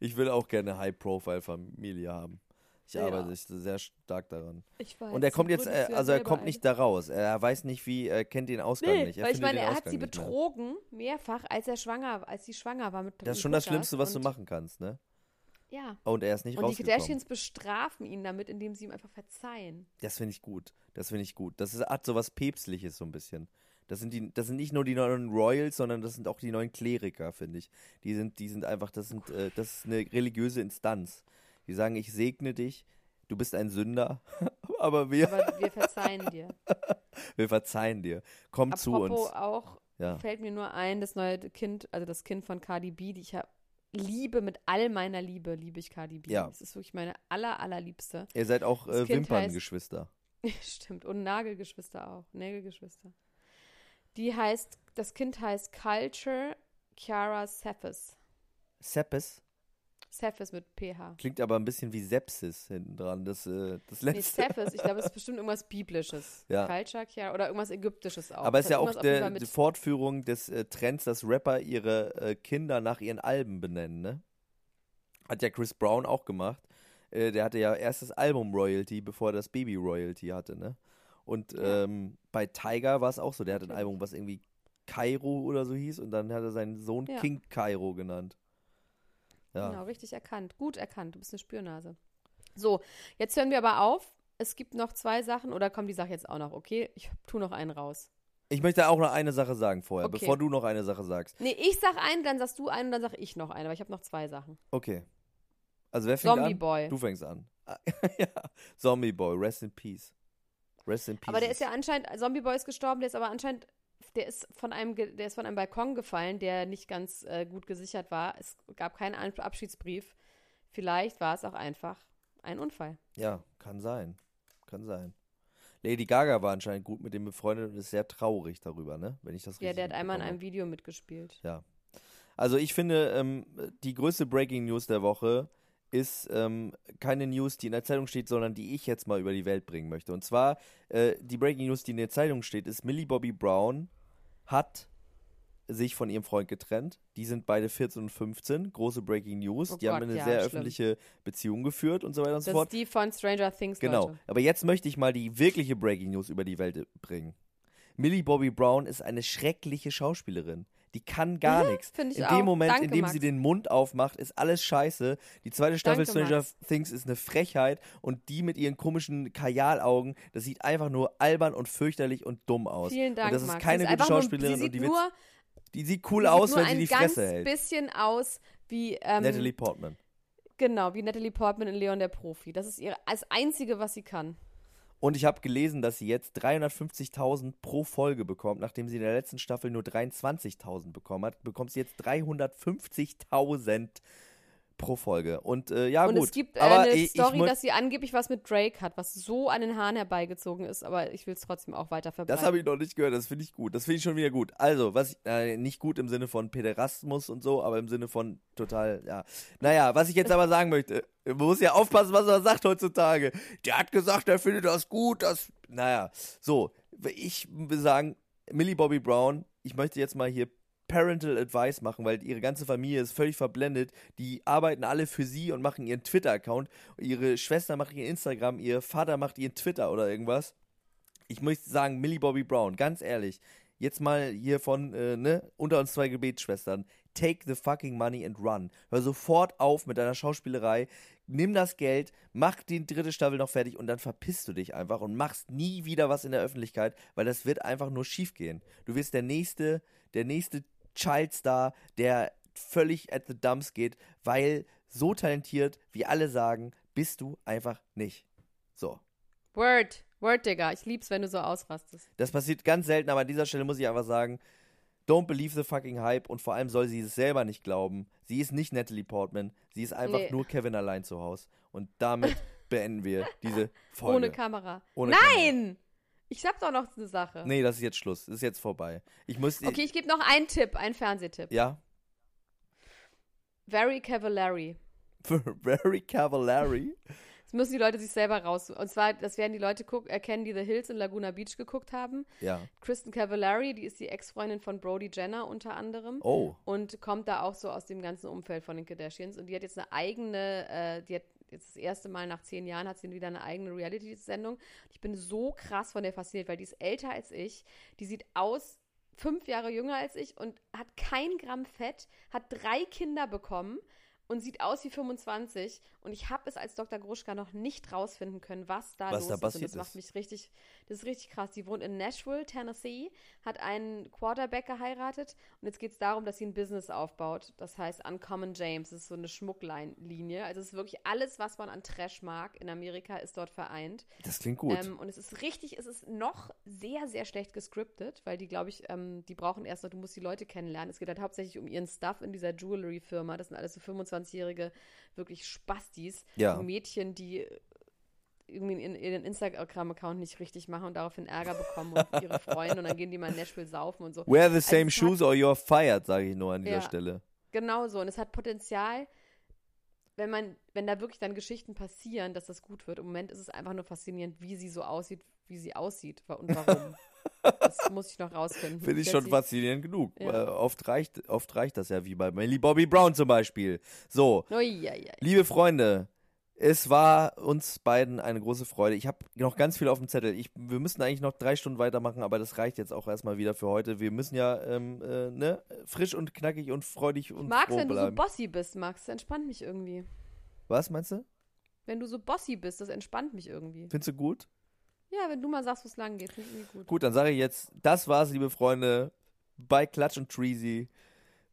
Ich will auch gerne High-Profile-Familie haben. Ich Ja. arbeite sehr stark daran. Ich weiß, Und er kommt jetzt, äh, also er kommt nicht da raus. Er weiß nicht, wie, er kennt den Ausgang Nee, nicht. Er weil ich meine, er hat Ausgang sie nicht mehr. betrogen, mehrfach, als er schwanger, als sie schwanger war mit Das ist schon das Schlimmste, was du machen kannst, ne? Ja. Und er ist nicht Und die rausgekommen. Kardashians bestrafen ihn damit, indem sie ihm einfach verzeihen. Das finde ich gut. Das finde ich gut. Das ist, hat so was Päpstliches so ein bisschen. Das sind, die, das sind nicht nur die neuen Royals, sondern das sind auch die neuen Kleriker, finde ich. Die sind, die sind einfach, das sind, äh, das ist eine religiöse Instanz. Die sagen, ich segne dich, du bist ein Sünder, aber wir, Aber wir verzeihen dir. wir verzeihen dir. Komm zu Apropos uns. auch, Ja. fällt mir nur ein, das neue Kind, also das Kind von Cardi B, die ich ja liebe, mit all meiner Liebe, liebe ich Cardi B. Ja. Das ist wirklich meine aller, allerliebste. Ihr seid auch äh, Wimperngeschwister. Stimmt. Und Nagelgeschwister auch. Nägelgeschwister. Die heißt, das Kind heißt Culture Chiara Cephas. Seppes Cephas mit PH. klingt aber ein bisschen wie Sepsis hinten dran. Das, äh, das Nee, letzte. Cephas, ich glaube, es ist bestimmt irgendwas Biblisches. Ja. Culture Chiara oder irgendwas Ägyptisches auch. Aber es ist ja auch der, die Fortführung des äh, Trends, dass Rapper ihre äh, Kinder nach ihren Alben benennen, ne? Hat ja Chris Brown auch gemacht. Äh, der hatte ja erst das Album Royalty, bevor er das Baby Royalty hatte, ne? Und Ja. ähm, bei Tiger war es auch so. Der hat ein Album, was irgendwie Cairo oder so hieß, und dann hat er seinen Sohn Ja. King Cairo genannt. Ja. Genau, richtig erkannt. Gut erkannt. Du bist eine Spürnase. So, jetzt hören wir aber auf. Es gibt noch zwei Sachen, oder kommt die Sache jetzt auch noch? Okay, ich tu noch einen raus. Ich möchte auch noch eine Sache sagen vorher, Okay. bevor du noch eine Sache sagst. Nee, ich sag einen, dann sagst du einen und dann sag ich noch einen, aber ich habe noch zwei Sachen. Okay. Also wer fängt Zombie an? Boy. Du fängst an. Ah, ja. Zombie Boy, rest in peace. Rest in peace. Aber der ist ja anscheinend, Zombie Boy ist gestorben, der ist aber anscheinend, der ist von einem, der ist von einem Balkon gefallen, der nicht ganz äh, gut gesichert war. Es gab keinen Abschiedsbrief. Vielleicht war es auch einfach ein Unfall. Ja, kann sein. Kann sein. Lady Gaga war anscheinend gut mit dem befreundet und ist sehr traurig darüber, ne? Wenn ich das richtig Ja, der hat einmal in einem Video mitgespielt. Ja. Also ich finde, ähm, die größte Breaking News der Woche ist ähm, keine News, die in der Zeitung steht, sondern die ich jetzt mal über die Welt bringen möchte. Und zwar, äh, die Breaking News, die in der Zeitung steht, ist Millie Bobby Brown hat sich von ihrem Freund getrennt. Die sind beide 14 und 15. Große Breaking News. Oh die haben Gott, eine ja, sehr schlimm. öffentliche Beziehung geführt und so weiter und so Das fort. ist die von Stranger Things, Genau. Leute. Aber jetzt möchte ich mal die wirkliche Breaking News über die Welt bringen. Millie Bobby Brown ist eine schreckliche Schauspielerin. Die kann gar nichts. ich In auch. dem Moment, Danke, in dem Max. sie den Mund aufmacht, ist alles scheiße. Die zweite Staffel Danke, Stranger Max. Things ist eine Frechheit und die mit ihren komischen Kajalaugen, das sieht einfach nur albern und fürchterlich und dumm aus. Vielen Dank, und das ist Max. keine Sie gute einfach nur- Schauspielerin sie und die, sieht wird, nur, die sieht cool sie aus, sieht nur wenn sie ein die Fresse hält. bisschen aus wie ähm, Natalie Portman. genau wie Natalie Portman in Leon der Profi. Das ist ihr das einzige, was sie kann. Und ich habe gelesen, dass sie jetzt 350.000 pro Folge bekommt, nachdem sie in der letzten Staffel nur 23.000 bekommen hat, bekommt sie jetzt 350.000 pro Folge. Und äh, ja Und gut, es gibt äh, aber eine ich, Story, ich, dass sie angeblich was mit Drake hat, was so an den Haaren herbeigezogen ist, aber ich will es trotzdem auch weiter verbreiten. das habe ich noch nicht gehört, das finde ich gut. Das finde ich schon wieder gut. Also, was ich, äh, nicht gut im Sinne von Pederasmus und so, aber im Sinne von total, ja. Naja, was ich jetzt aber sagen möchte, man muss ja aufpassen, was man sagt heutzutage. Der hat gesagt, er findet das gut, das, naja. So, ich will sagen, Millie Bobby Brown, ich möchte jetzt mal hier Parental Advice machen, weil ihre ganze Familie ist völlig verblendet. Die arbeiten alle für sie und machen ihren Twitter-Account. Ihre Schwester macht ihren Instagram, ihr Vater macht ihren Twitter oder irgendwas. Ich möchte sagen, Millie Bobby Brown, ganz ehrlich, jetzt mal hier von, äh, ne, unter uns zwei Gebetsschwestern. Take the fucking money and run. Hör sofort auf mit deiner Schauspielerei. Nimm das Geld, mach die dritte Staffel noch fertig und dann verpisst du dich einfach und machst nie wieder was in der Öffentlichkeit, weil das wird einfach nur schief gehen. Du wirst der nächste, der nächste Childstar, der völlig at the dumps geht, weil so talentiert, wie alle sagen, bist du einfach nicht. So. Word, Word, Digga. Ich lieb's, wenn du so ausrastest. Das passiert ganz selten, aber an dieser Stelle muss ich einfach sagen, don't believe the fucking hype und vor allem soll sie es selber nicht glauben. Sie ist nicht Natalie Portman, sie ist einfach Nee. nur Kevin allein zu Hause. Und damit beenden wir diese Folge. Ohne Kamera. Ohne Nein! Ich hab doch noch eine Sache. Nee, das ist jetzt Schluss. Das ist jetzt vorbei. Ich muss. Okay, ich gebe noch einen Tipp, einen Fernsehtipp. Ja. Very Cavallari. Very Cavallari. Das müssen die Leute sich selber raussuchen. Und zwar, das werden die Leute erkennen, die The Hills in Laguna Beach geguckt haben. Ja. Kristen Cavallari, die ist die Ex-Freundin von Brody Jenner unter anderem. Oh. Und kommt da auch so aus dem ganzen Umfeld von den Kardashians. Und die hat jetzt eine eigene, äh, die hat jetzt das erste Mal nach zehn Jahren hat sie wieder eine eigene Reality-Sendung. Ich bin so krass von der fasziniert, weil die ist älter als ich. Die sieht aus fünf Jahre jünger als ich und hat kein Gramm Fett, hat drei Kinder bekommen und sieht aus wie 25. Und ich habe es als Dr. Gruschka noch nicht rausfinden können, was da Was los da ist. und das macht ist. mich richtig, das ist richtig krass. Die wohnt in Nashville, Tennessee, hat einen Quarterback geheiratet und jetzt geht es darum, dass sie ein Business aufbaut. Das heißt Uncommon James. Das ist so eine Schmucklinie. Also es ist wirklich alles, was man an Trash mag in Amerika, ist dort vereint. Das klingt gut. Ähm, und es ist richtig, es ist noch sehr, sehr schlecht gescriptet, weil die, glaube ich, ähm, die brauchen erst noch, du musst die Leute kennenlernen. Es geht halt hauptsächlich um ihren Stuff in dieser Jewelry-Firma. Das sind alles so 25-jährige, wirklich Spastis. Ja. Mädchen, die irgendwie ihren, ihren Instagram-Account nicht richtig machen und daraufhin Ärger bekommen und ihre Freunde und dann gehen die mal in Nashville saufen und so. Wear the Also same hat- shoes or you're fired, sage ich nur an dieser Ja. Stelle. Genau so. Und es hat Potenzial, wenn man, wenn da wirklich dann Geschichten passieren, dass das gut wird. Im Moment ist es einfach nur faszinierend, wie sie so aussieht, wie sie aussieht und warum. das muss ich noch rausfinden. Finde ich schon faszinierend genug. Ja. Äh, oft, reicht, oft reicht das ja wie bei Millie Bobby Brown zum Beispiel. So, Uiuiui. liebe Freunde, es war uns beiden eine große Freude. Ich habe noch ganz viel auf dem Zettel. Ich, wir müssen eigentlich noch drei Stunden weitermachen, aber das reicht jetzt auch erstmal wieder für heute. Wir müssen ja ähm, äh, ne, frisch und knackig und freudig und Max, froh wenn du so bleiben. bossy bist, Max, das entspannt mich irgendwie. Was meinst du? Wenn du so bossy bist, das entspannt mich irgendwie. Findest du gut? Ja, wenn du mal sagst, wo es lang geht, finde ich gut. Gut, dann sage ich jetzt, das war's, liebe Freunde, bei Klatsch und Treasy.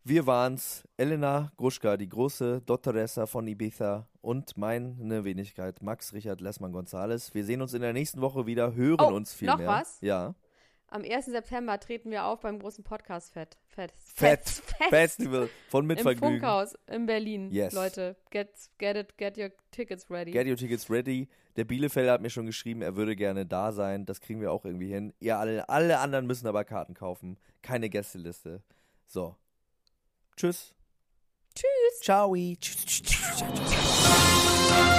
Wir waren's, Elena Gruschka, die große Dotteressa von Ibiza und meine Wenigkeit, Max Richard Lessmann Gonzales. Wir sehen uns in der nächsten Woche wieder, hören Oh, uns viel noch mehr. was? Ja. Am 1. September treten wir auf beim großen Podcast Fett. Fett. Fett. Fest. Festival von Im Mitvergnügen. Funkhaus in Berlin. Yes. Leute, get, get it, get your tickets ready. Get your tickets ready. Der Bielefelder hat mir schon geschrieben, er würde gerne da sein. Das kriegen wir auch irgendwie hin. Ihr alle, alle anderen müssen aber Karten kaufen. Keine Gästeliste. So. Tschüss. Tschüss. Ciao. Tschüss. tschüss, tschüss, tschüss.